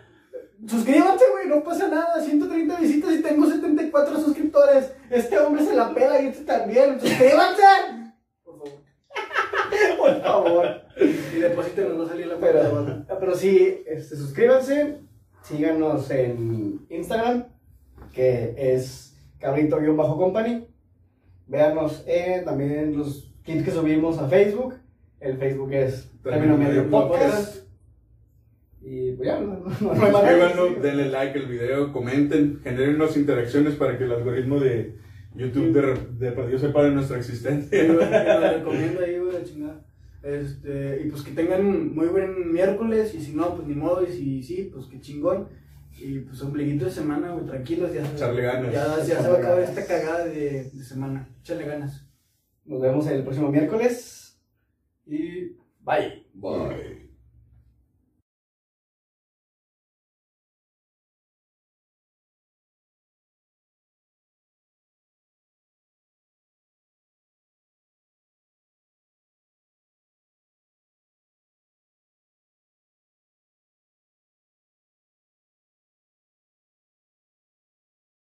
suscríbanse, güey, no pasa nada. 130 visitas y tengo 74 suscriptores. Este hombre se la pela y este también. ¡Suscríbanse! [laughs] Por favor. Y depositen va a salir la cuenta Pero, banda. pero sí, este, suscríbanse, síganos en Instagram, que es cabrito-company. Véanos en también los clips que subimos a Facebook. El Facebook es Término Medio Podcast. Y pues ya, no, no, no denle like al video, comenten, generen unas interacciones para que el algoritmo de YouTube de, de perdido sepa de nuestra existencia. Lo recomiendo ahí, güey, la chingada. Este, y pues que tengan muy buen miércoles, y si no, pues ni modo, y si sí, pues que chingón. Y pues ombliguito de semana, güey, tranquilos, ya, se- Echarle ganas. ya, ya se va a acabar esta cagada de, de semana. Échale ganas. Nos vemos el próximo miércoles. Y bye. Bye.